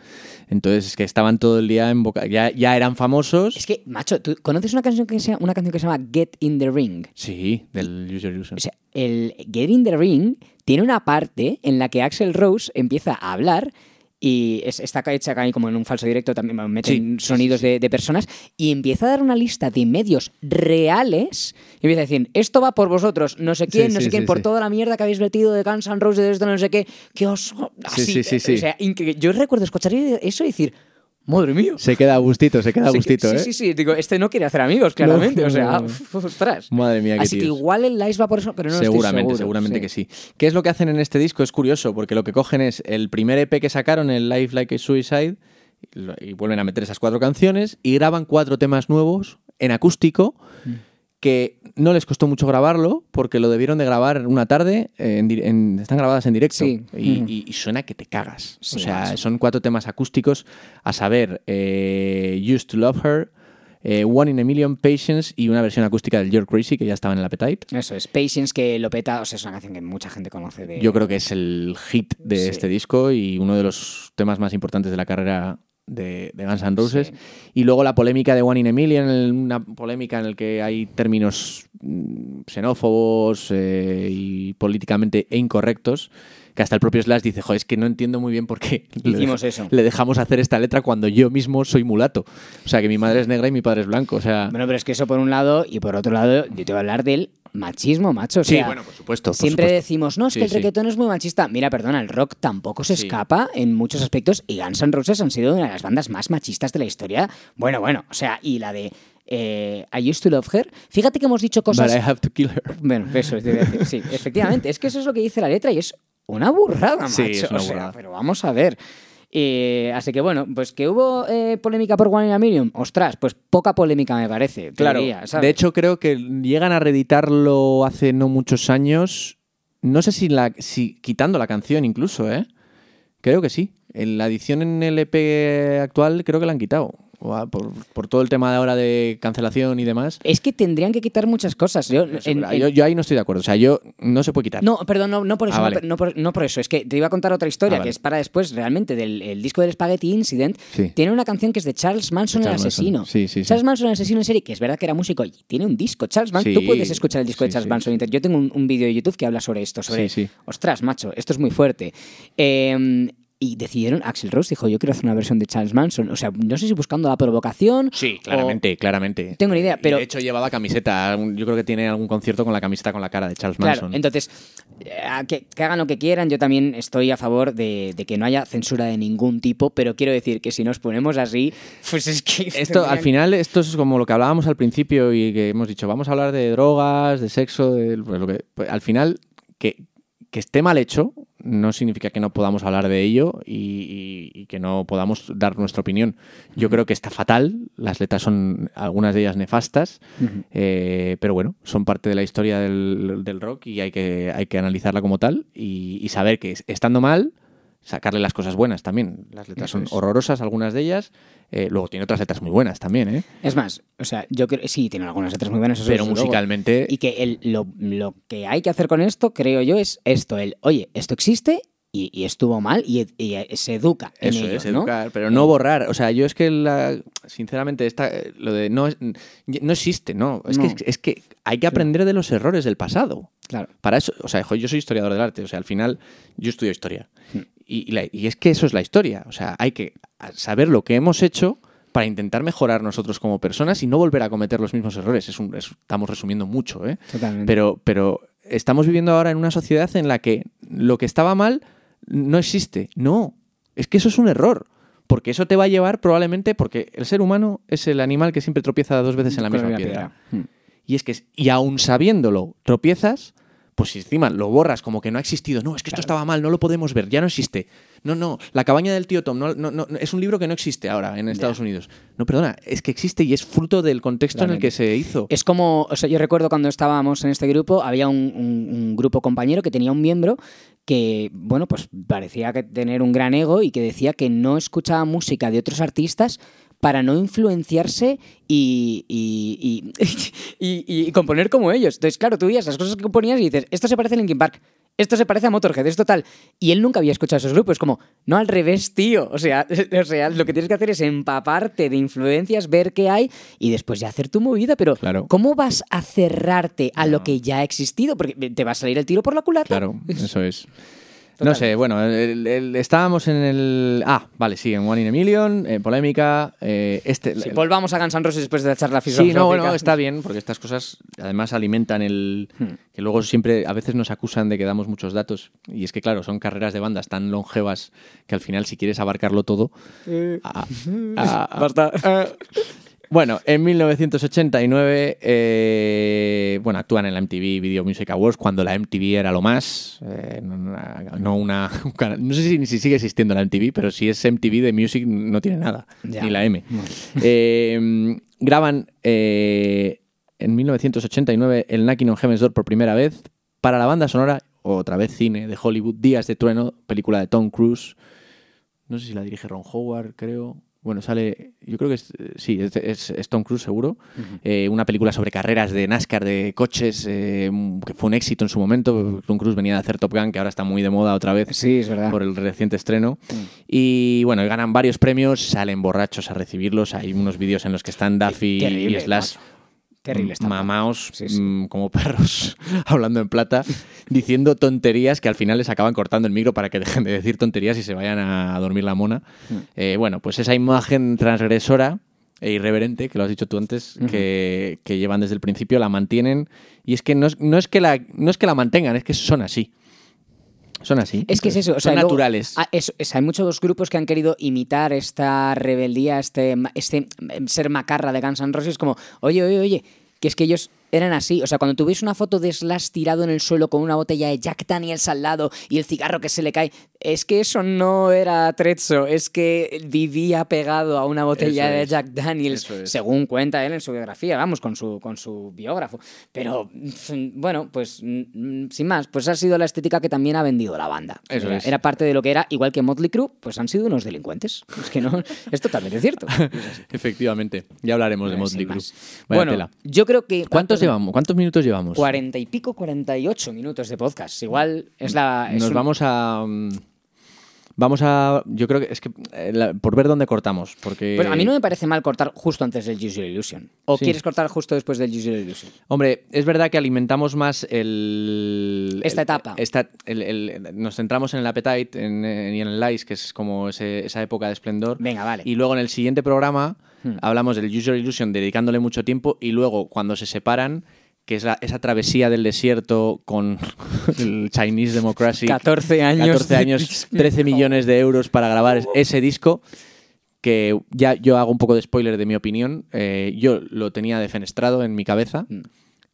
Speaker 1: Entonces, es que estaban todo el día en boca. Ya, ya eran famosos.
Speaker 3: Es que, macho, ¿tú conoces una canción que se, una canción que se llama Get in the Ring?
Speaker 1: Sí, del Use Your Illusion.
Speaker 3: O sea, el Get in the Ring tiene una parte en la que Axel Rose empieza a hablar y es- está hecha ahí como en un falso directo, también meten
Speaker 1: Sí,
Speaker 3: sonidos De, de personas y empieza a dar una lista de medios reales y empieza a decir, esto va por vosotros, no sé quién, no sé quién, por toda la mierda que habéis vertido de Guns N' Roses, de esto, no sé qué, que os... Así,
Speaker 1: sí, sí, sí.
Speaker 3: O sea, yo recuerdo escuchar eso y decir, madre mía.
Speaker 1: Se queda a gustito, se queda a
Speaker 3: Sí,
Speaker 1: gustito,
Speaker 3: sí,
Speaker 1: ¿eh?
Speaker 3: sí, sí, digo, este no quiere hacer amigos, claramente,
Speaker 1: No,
Speaker 3: o sea,
Speaker 1: no, no.
Speaker 3: ostras.
Speaker 1: Madre mía,
Speaker 3: Así que
Speaker 1: tíos.
Speaker 3: igual el Lice va por eso, pero no estoy
Speaker 1: seguramente,
Speaker 3: seguro,
Speaker 1: seguramente que sí. ¿Qué es lo que hacen en este disco? Es curioso, porque lo que cogen es el primer EP que sacaron, el Life Like a Suicide, y vuelven a meter esas cuatro canciones y graban cuatro temas nuevos en acústico que no les costó mucho grabarlo porque lo debieron de grabar una tarde, en di- en- están grabadas en directo
Speaker 3: Sí.
Speaker 1: y,
Speaker 3: Ujú.
Speaker 1: y- y suena que te cagas.
Speaker 3: Sí,
Speaker 1: o sea, son cuatro temas acústicos, a saber, eh, Used to Love Her, eh, One in a Million, Patience y una versión acústica del You're Crazy que ya estaba en el Appetite.
Speaker 3: Eso es, Patience que lo peta, o sea, es una canción que mucha gente conoce de...
Speaker 1: Yo creo que es el hit de
Speaker 3: Sí.
Speaker 1: este disco y uno de los temas más importantes de la carrera de, de Guns N' Roses.
Speaker 3: Sí.
Speaker 1: Y luego la polémica de One in a Million, una polémica en la que hay términos mm, xenófobos eh, y políticamente e incorrectos, que hasta el propio Slash dice, joder, es que no entiendo muy bien por qué le
Speaker 3: Hicimos eso.
Speaker 1: le dejamos hacer esta letra cuando yo mismo soy mulato. O sea, que mi madre es negra y mi padre es blanco. O sea,
Speaker 3: Bueno, pero es que eso por un lado, y por otro lado, yo te voy a hablar del machismo, macho. O
Speaker 1: sí,
Speaker 3: sea,
Speaker 1: bueno, por supuesto. por
Speaker 3: Siempre
Speaker 1: supuesto.
Speaker 3: decimos, no, es
Speaker 1: Sí,
Speaker 3: que el
Speaker 1: sí.
Speaker 3: reggaetón es muy machista. Mira, perdona, el rock tampoco se
Speaker 1: Sí.
Speaker 3: escapa en muchos aspectos y Guns N' Roses han sido una de las bandas más machistas de la historia. Bueno, bueno, o sea, y la de eh, I Used to Love Her. Fíjate que hemos dicho cosas...
Speaker 1: But I have to kill her.
Speaker 3: Bueno, eso te iba a decir, sí, efectivamente. Es que eso es lo que dice la letra y es una burrada, macho.
Speaker 1: Sí, es una
Speaker 3: o sea, pero vamos a ver. Eh, así que bueno, pues que hubo eh, polémica por One in a Million. Ostras, pues poca polémica me parece.
Speaker 1: Claro,
Speaker 3: diría, ¿sabes?
Speaker 1: de hecho creo que llegan a reeditarlo hace no muchos años. No sé si, la, si quitando la canción incluso, ¿eh? Creo que sí. En la edición en el EP actual creo que la han quitado. Por, por todo el tema de ahora de cancelación y demás.
Speaker 3: Es que tendrían que quitar muchas cosas. Yo,
Speaker 1: No
Speaker 3: en- en-
Speaker 1: yo, yo ahí no estoy de acuerdo. O sea, yo no se puede quitar.
Speaker 3: No, perdón, no, no por eso,
Speaker 1: Ah, vale.
Speaker 3: por- no, por, no por eso. Es que te iba a contar otra historia
Speaker 1: Ah, vale.
Speaker 3: que es para después, realmente, del el disco del Spaghetti Incident.
Speaker 1: Sí.
Speaker 3: Tiene una canción que es de Charles Manson,
Speaker 1: Charles
Speaker 3: el asesino.
Speaker 1: Sí, sí, sí.
Speaker 3: Charles Manson, el asesino en serie, que es verdad que era músico y tiene un disco. Charles Manson, tú puedes escuchar el disco de Charles. Manson. Yo tengo un, un vídeo de YouTube que habla sobre esto, sobre,
Speaker 1: Sí, sí.
Speaker 3: ostras, macho, esto es muy fuerte. Eh, y decidieron, Axel Rose dijo, yo quiero hacer una versión de Charles Manson. O sea, no sé si buscando la provocación.
Speaker 1: Sí,
Speaker 3: o-
Speaker 1: claramente, claramente.
Speaker 3: Tengo ni idea,
Speaker 1: Y
Speaker 3: pero-
Speaker 1: de hecho llevaba camiseta. Yo creo que tiene algún concierto con la camiseta con la cara de Charles
Speaker 3: Claro,
Speaker 1: Manson.
Speaker 3: entonces, eh, que, que hagan lo que quieran, yo también estoy a favor de, de que no haya censura de ningún tipo, pero quiero decir que si nos ponemos así, pues es que...
Speaker 1: Esto, al final, esto es como lo que hablábamos al principio y que hemos dicho, vamos a hablar de drogas, de sexo, de, pues lo que, pues al final, que, que esté mal hecho no significa que no podamos hablar de ello y, y- y que no podamos dar nuestra opinión. Yo creo que está fatal, las letras son algunas de ellas nefastas, eh, pero bueno, son parte de la historia del, del rock y hay que, hay que analizarla como tal y, y saber que estando mal, sacarle las cosas buenas también. Las letras
Speaker 3: Eso
Speaker 1: son
Speaker 3: es.
Speaker 1: horrorosas, algunas de ellas, eh, luego tiene otras letras muy buenas también, ¿eh?
Speaker 3: Es más, o sea, yo creo sí, tienen algunas letras muy buenas, eso
Speaker 1: pero
Speaker 3: luego.
Speaker 1: musicalmente...
Speaker 3: Y que el- lo, lo que hay que hacer con esto, creo yo, es esto: el, oye, esto existe y, y estuvo mal y, y se educa. En
Speaker 1: Eso
Speaker 3: ello,
Speaker 1: es,
Speaker 3: ¿no?
Speaker 1: educar, pero no borrar. O sea, yo es que, la- sinceramente, esta, lo de no, no existe, ¿no? Es,
Speaker 3: No.
Speaker 1: Que, es que hay que aprender de los errores del pasado.
Speaker 3: Claro.
Speaker 1: Para eso, o sea, yo soy historiador del arte, o sea, al final yo estudio historia.
Speaker 3: Hmm.
Speaker 1: Y, la- y es que eso es la historia. O sea, hay que saber lo que hemos hecho para intentar mejorar nosotros como personas y no volver a cometer los mismos errores. Es un- es- estamos resumiendo mucho, ¿eh?
Speaker 3: Totalmente.
Speaker 1: Pero, pero estamos viviendo ahora en una sociedad en la que lo que estaba mal no existe. No, es que eso es un error. Porque eso te va a llevar probablemente, porque el ser humano es el animal que siempre tropieza dos veces en la
Speaker 3: Con
Speaker 1: misma piedra.
Speaker 3: Mm.
Speaker 1: Y es que, y aún sabiéndolo, tropiezas, pues encima lo borras como que no ha existido. No, es que esto estaba mal, no lo podemos ver, ya no existe. No, no, La cabaña del tío Tom no, no, no, es un libro que no existe ahora en Estados Unidos. No, perdona, es que existe y es fruto del contexto en el que se hizo.
Speaker 3: Es como, o sea, yo recuerdo cuando estábamos en este grupo, había un, un- un grupo compañero que tenía un miembro que, bueno, pues parecía que tener un gran ego y que decía que no escuchaba música de otros artistas para no influenciarse y, y, y- y- componer como ellos. Entonces, claro, tú veías las cosas que componías y dices, esto se parece a Linkin Park, esto se parece a Motorhead, esto tal. Y él nunca había escuchado esos grupos, como, no al revés, tío. O sea, o sea, lo que tienes que hacer es empaparte de influencias, ver qué hay y después ya hacer tu movida. Pero,
Speaker 1: Claro.
Speaker 3: ¿cómo vas a cerrarte a lo que ya ha existido? Porque te va a salir el tiro por la culata.
Speaker 1: Claro, eso es.
Speaker 3: Total.
Speaker 1: No sé, bueno, el- el- estábamos en el... Ah, vale, sí, en One in a Million, eh, polémica. eh, este,
Speaker 3: Si volvamos a Guns N' Roses después de la charla filosófica.
Speaker 1: Sí, no, bueno, está bien, porque estas cosas además alimentan el...
Speaker 3: Hmm.
Speaker 1: Que luego siempre, a veces nos acusan de que damos muchos datos. Y es que, claro, son carreras de bandas tan longevas que al final, si quieres abarcarlo todo... ah,
Speaker 3: Basta.
Speaker 1: Bueno, en 1989, eh, bueno, actúan en la MTV Video Music Awards cuando la MTV era lo más. eh, no, una- no una, no sé si, si sigue existiendo la MTV, pero si es MTV de Music no tiene nada,
Speaker 3: Ya.
Speaker 1: ni la M. Eh, graban eh, en 1989 el Knocking on Heaven's Door por primera vez para la banda sonora, otra vez cine de Hollywood, Días de Trueno, película de Tom Cruise. No sé si la dirige Ron Howard, creo. Bueno, sale, yo creo que es, eh, sí, es, es- es Tom Cruise seguro. Eh, una película sobre carreras de NASCAR, de coches, eh, que fue un éxito en su momento. Tom Cruise venía de hacer Top Gun, que ahora está muy de moda otra vez
Speaker 3: Sí, es verdad.
Speaker 1: por el reciente estreno. Y bueno, ganan varios premios, salen borrachos a recibirlos. Hay unos vídeos en los que están Duffy y Slash.
Speaker 3: Terrible esta
Speaker 1: mamaos
Speaker 3: Sí, sí.
Speaker 1: mm, como perros hablando en plata, diciendo tonterías que al final les acaban cortando el micro para que dejen de decir tonterías y se vayan a dormir la mona.
Speaker 3: Mm.
Speaker 1: Eh, bueno, pues esa imagen transgresora e irreverente, que lo has dicho tú antes, que, que llevan desde el principio, la mantienen. Y es que no es, no es que la, no es que la mantengan, es que son así. Son así.
Speaker 3: Es que es eso, o sea,
Speaker 1: son
Speaker 3: luego-
Speaker 1: naturales.
Speaker 3: es- hay muchos grupos que han querido imitar esta rebeldía, este, este mm, ser macarra de Guns N' Roses, como, oye, oye, oye, que es que ellos eran así. O sea, cuando tú ves una foto de Slash tirado en el suelo con una botella de Jack Daniels al lado y el cigarro que se le cae, es que eso no era Trezzo, es que vivía pegado a una botella
Speaker 1: Eso
Speaker 3: de
Speaker 1: es,
Speaker 3: Jack Daniels,
Speaker 1: es.
Speaker 3: según cuenta él en su biografía, vamos, con su, con su biógrafo. Pero, mm, bueno, pues mm, sin más, pues ha sido la estética que también ha vendido la banda.
Speaker 1: Eso
Speaker 3: era,
Speaker 1: es.
Speaker 3: era parte de lo que era, igual que Motley Crue, pues han sido unos delincuentes. Es que no, es totalmente cierto.
Speaker 1: Efectivamente. Ya hablaremos de Motley Crue.
Speaker 3: Bueno,
Speaker 1: tela.
Speaker 3: yo creo que...
Speaker 1: ¿Cuántos llevamos? ¿Cuántos minutos llevamos?
Speaker 3: Cuarenta y pico, 48 minutos de podcast. Igual es la... es
Speaker 1: Nos
Speaker 3: un-
Speaker 1: vamos a. Vamos a. Yo creo que es que. eh, la- por ver dónde cortamos. Porque.
Speaker 3: A mí no me parece mal cortar justo antes del Use Your Illusion. ¿O
Speaker 1: Sí.
Speaker 3: quieres cortar justo después del Use Your Illusion?
Speaker 1: Hombre, es verdad que alimentamos más el.
Speaker 3: Esta
Speaker 1: el-
Speaker 3: etapa.
Speaker 1: esta- el- el- nos centramos en el Appetite en- en- y en el Lice, que es como ese- esa época de esplendor.
Speaker 3: Venga, vale.
Speaker 1: Y luego en el siguiente programa
Speaker 3: Hmm.
Speaker 1: hablamos del User Illusion dedicándole mucho tiempo. Y luego, cuando se separan, que es la- esa travesía del desierto con el Chinese Democracy.
Speaker 3: 14 años.
Speaker 1: 14 años, 13 millones de euros para grabar ese disco. Que ya yo hago un poco de spoiler de mi opinión. Eh, yo lo tenía defenestrado en mi cabeza
Speaker 3: Mm.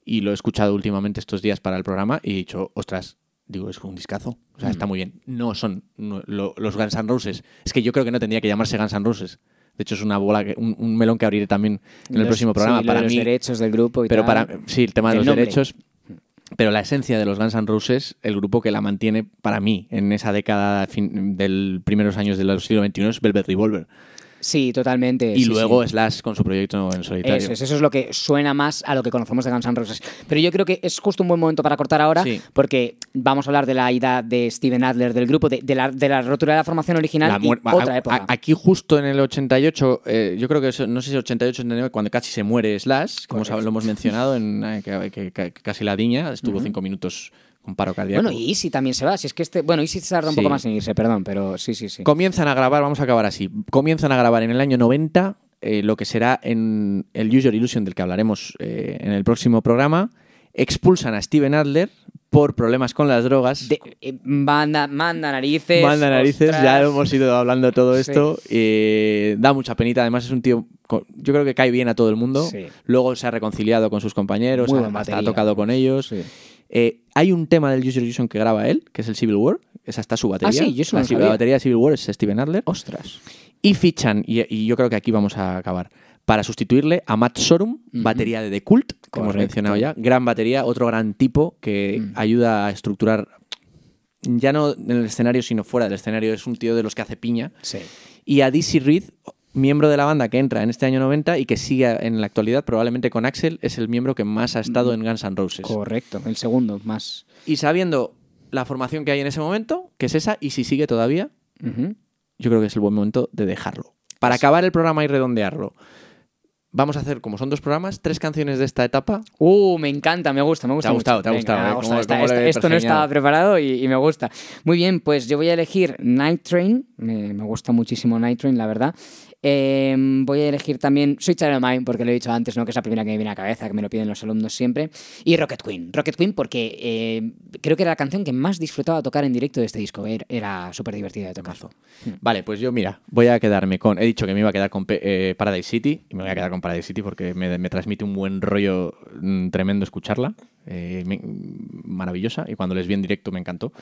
Speaker 1: y lo he escuchado últimamente estos días para el programa y he dicho, ostras, digo, es un discazo. O sea, está muy bien. No son no, lo- los Guns N' Roses. Es que yo creo que no tendría que llamarse Guns N' Roses. De hecho, es una bola, que, un, un melón que abriré también en el próximo programa.
Speaker 3: sí,
Speaker 1: para
Speaker 3: los
Speaker 1: mí,
Speaker 3: derechos del grupo y
Speaker 1: pero
Speaker 3: tal.
Speaker 1: para sí, el tema de
Speaker 3: El
Speaker 1: los
Speaker 3: nombre.
Speaker 1: derechos. Pero la esencia de los Guns N' Roses, el grupo que la mantiene para mí en esa década fin, del primeros años del siglo XXI es Velvet Revolver.
Speaker 3: Sí, totalmente.
Speaker 1: y
Speaker 3: sí,
Speaker 1: luego
Speaker 3: sí.
Speaker 1: Slash con su proyecto en solitario.
Speaker 3: Eso es, eso es lo que suena más a lo que conocemos de Guns N' Roses. Pero yo creo que es justo un buen momento para cortar ahora,
Speaker 1: Sí.
Speaker 3: porque vamos a hablar de la ida de Steven Adler del grupo, de, de la, de la rotura de la formación original
Speaker 1: La
Speaker 3: y otra época.
Speaker 1: aquí justo en el 88, eh, yo creo que es- no sé si 88 89, cuando casi se muere Slash, como lo hemos mencionado, en, eh, que, que- que casi la diña, estuvo cinco minutos con paro cardíaco.
Speaker 3: bueno, y Easy también se va. Si es que este. Bueno, Easy se tarda un
Speaker 1: Sí.
Speaker 3: poco más en irse, perdón, pero sí, sí, sí.
Speaker 1: Comienzan a grabar, vamos a acabar así, comienzan a grabar en el año 90 eh, lo que será en el User Illusion del que hablaremos eh, en el próximo programa, expulsan a Steven Adler por problemas con las drogas.
Speaker 3: De- eh, manda, manda narices.
Speaker 1: Manda narices,
Speaker 3: ostras.
Speaker 1: ya hemos ido hablando de todo
Speaker 3: Sí.
Speaker 1: esto. eh, da mucha penita, además es un tío, con- yo creo que cae bien a todo el mundo.
Speaker 3: Sí.
Speaker 1: Luego se ha reconciliado con sus compañeros, ha, ha tocado con ellos.
Speaker 3: Sí.
Speaker 1: Eh, hay un tema del User Illusion que graba él, que es el Civil War. Esa está su batería.
Speaker 3: Ah, sí, yo eso
Speaker 1: la,
Speaker 3: no
Speaker 1: la batería de Civil War es Steven Adler.
Speaker 3: Ostras.
Speaker 1: Y fichan, y, y yo creo que aquí vamos a acabar, para sustituirle a Matt Sorum, batería de The Cult, que hemos
Speaker 3: Correcto.
Speaker 1: mencionado ya. Gran batería, otro gran tipo que
Speaker 3: Mm.
Speaker 1: ayuda a estructurar, ya no en el escenario, sino fuera del escenario. Es un tío de los que hace piña.
Speaker 3: Sí.
Speaker 1: Y a Dizzy Reed, miembro de la banda que entra en este año 90 y que sigue en la actualidad, probablemente con Axel, es el miembro que más ha estado en Guns N' Roses.
Speaker 3: Correcto. El segundo, más.
Speaker 1: Y sabiendo la formación que hay en ese momento, que es esa, y si sigue todavía, yo creo que es el buen momento de dejarlo. Para acabar el programa y redondearlo, vamos a hacer, como son dos programas, tres canciones de esta etapa.
Speaker 3: Uh, me encanta, me gusta, me gusta.
Speaker 1: Te ha gustado,
Speaker 3: mucho.
Speaker 1: te ha gustado, ¿eh?
Speaker 3: ha
Speaker 1: ¿Cómo-
Speaker 3: gustado. Esta-
Speaker 1: cómo lo
Speaker 3: esta-
Speaker 1: he
Speaker 3: esto no estaba preparado y, y me gusta. Muy bien, pues yo voy a elegir Night Train. Me, me gusta muchísimo Night Train, la verdad. Eh, voy a elegir también Sweet Child of Mine, porque lo he dicho antes, ¿no? que es la primera que me viene a la cabeza, que me lo piden los alumnos siempre. Y Rocket Queen. Rocket Queen porque eh, creo que era la canción que más disfrutaba tocar en directo de este disco. Era, súper divertida de tocar.
Speaker 1: Vale, pues yo, mira, voy a quedarme con. He dicho que me iba a quedar con eh, Paradise City y me voy a quedar con Paradise City porque me, transmite un buen rollo mm, tremendo escucharla. eh, maravillosa y cuando les vi en directo me encantó.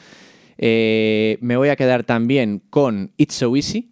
Speaker 1: Eh, me voy a quedar también con It's So Easy,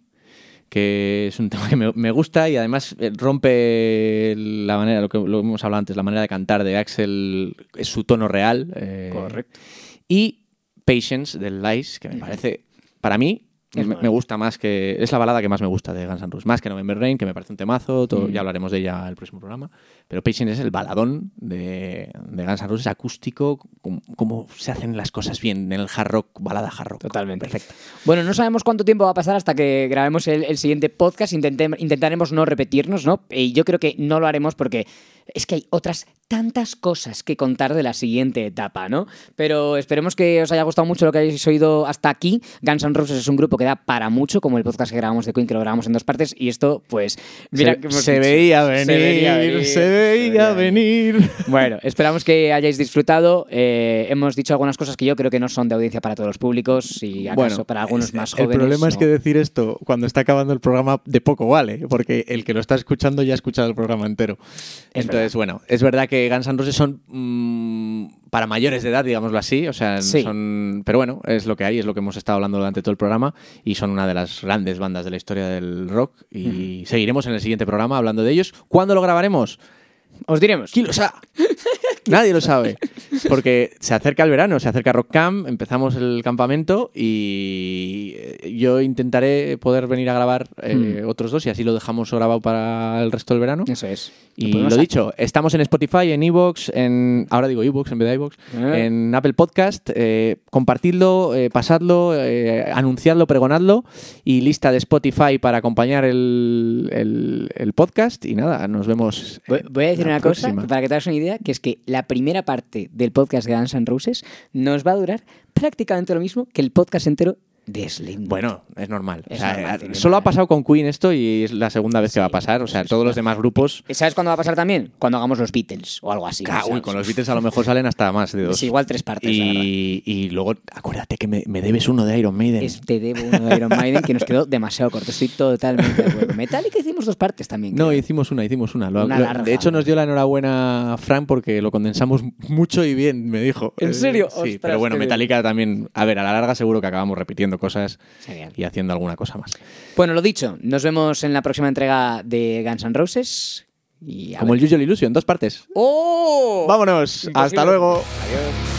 Speaker 1: que es un tema que me, me gusta y además eh, rompe la manera, lo que lo hemos hablado antes, la manera de cantar de Axel, es su tono real. eh,
Speaker 3: Correcto.
Speaker 1: y Patience del Lies, que me parece, para mí,
Speaker 3: Es
Speaker 1: me, me gusta más que. Es la balada que más me gusta de Guns N' Roses. Más que November Rain, que me parece un temazo. todo-
Speaker 3: Mm.
Speaker 1: Ya hablaremos de ella el próximo programa. Pero Patience es el baladón de, de Guns N' Roses acústico, como, como se hacen las cosas bien en el hard rock, balada hard rock.
Speaker 3: Totalmente.
Speaker 1: Perfecto.
Speaker 3: Bueno, no sabemos cuánto tiempo va a pasar hasta que grabemos el, el siguiente podcast. Intentem- intentaremos no repetirnos, ¿no? Y yo creo que no lo haremos porque es que hay otras tantas cosas que contar de la siguiente etapa, ¿no? Pero esperemos que os haya gustado mucho lo que hayáis oído hasta aquí. Guns N' Roses es un grupo que da para mucho, como el podcast que grabamos de Queen, que lo grabamos en dos partes. Y esto, pues, mira
Speaker 1: se, veía venir,
Speaker 3: Se veía venir,
Speaker 1: se
Speaker 3: se
Speaker 1: veía
Speaker 3: veía
Speaker 1: venir.
Speaker 3: bueno, esperamos que hayáis disfrutado. Eh, hemos dicho algunas cosas que yo creo que no son de audiencia para todos los públicos y acaso para algunos más jóvenes.
Speaker 1: El problema es que decir esto cuando está acabando el programa de poco vale, porque el que lo está escuchando ya ha escuchado el programa entero.
Speaker 3: Es
Speaker 1: Entonces, bueno, es verdad que Guns N' Roses son mm, para mayores de edad, digámoslo así, o sea,
Speaker 3: Sí.
Speaker 1: son, pero bueno, es lo que hay, es lo que hemos estado hablando durante todo el programa y son una de las grandes bandas de la historia del rock y seguiremos en el siguiente programa hablando de ellos. ¿Cuándo lo grabaremos?
Speaker 3: Os diremos.
Speaker 1: ¿Quién lo sabe? Nadie lo sabe. Porque se acerca el verano, se acerca Rock Camp, empezamos el campamento y eh, yo intentaré poder venir a grabar eh, otros dos y así lo dejamos grabado para el resto del verano.
Speaker 3: Eso es.
Speaker 1: Y lo dicho, estamos en Spotify, en Evox, en ahora digo Evox en vez de iVoox,
Speaker 3: Eh.
Speaker 1: en Apple Podcast. eh, compartidlo, eh, pasadlo, anunciadlo, pregonadlo y lista de Spotify para acompañar el, el- el podcast. Y nada, nos vemos.
Speaker 3: Voy, voy a decir una
Speaker 1: próxima.
Speaker 3: cosa para que te hagas una idea, que es que la primera parte del podcast de Guns N' Roses nos va a durar prácticamente lo mismo que el podcast entero de Slipknot.
Speaker 1: Bueno, es normal. O
Speaker 3: Es
Speaker 1: sea,
Speaker 3: normal,
Speaker 1: eh, solo ha pasado con Queen esto y es la segunda vez que va a pasar. O sea, todos los demás grupos.
Speaker 3: ¿Y ¿Sabes cuándo va a pasar también? Cuando hagamos los Beatles o algo así. ¿sabes?
Speaker 1: uy, con los Beatles a lo mejor salen hasta más de dos.
Speaker 3: Es igual tres partes.
Speaker 1: y, y luego, acuérdate que me, me debes uno de Iron Maiden.
Speaker 3: Es, te debo uno de Iron Maiden que nos quedó demasiado corto. Estoy totalmente de acuerdo. Metallica hicimos dos partes también.
Speaker 1: No,
Speaker 3: creo.
Speaker 1: hicimos una, hicimos una. Lo-
Speaker 3: Una larga.
Speaker 1: de hecho, nos dio la enhorabuena Frank porque lo condensamos mucho y bien, me dijo.
Speaker 3: ¿En
Speaker 1: Eh,
Speaker 3: serio?
Speaker 1: Sí,
Speaker 3: Ostras,
Speaker 1: pero bueno,
Speaker 3: bien.
Speaker 1: Metallica también. A ver, a la larga seguro que acabamos repitiendo cosas
Speaker 3: Genial.
Speaker 1: y haciendo alguna cosa más.
Speaker 3: Bueno, lo dicho, nos vemos en la próxima entrega de Guns N' Roses. Y
Speaker 1: Como
Speaker 3: ver.
Speaker 1: el Usual Illusion, dos partes.
Speaker 3: ¡Oh!
Speaker 1: ¡Vámonos!
Speaker 3: Imposible.
Speaker 1: ¡Hasta luego!
Speaker 3: Adiós.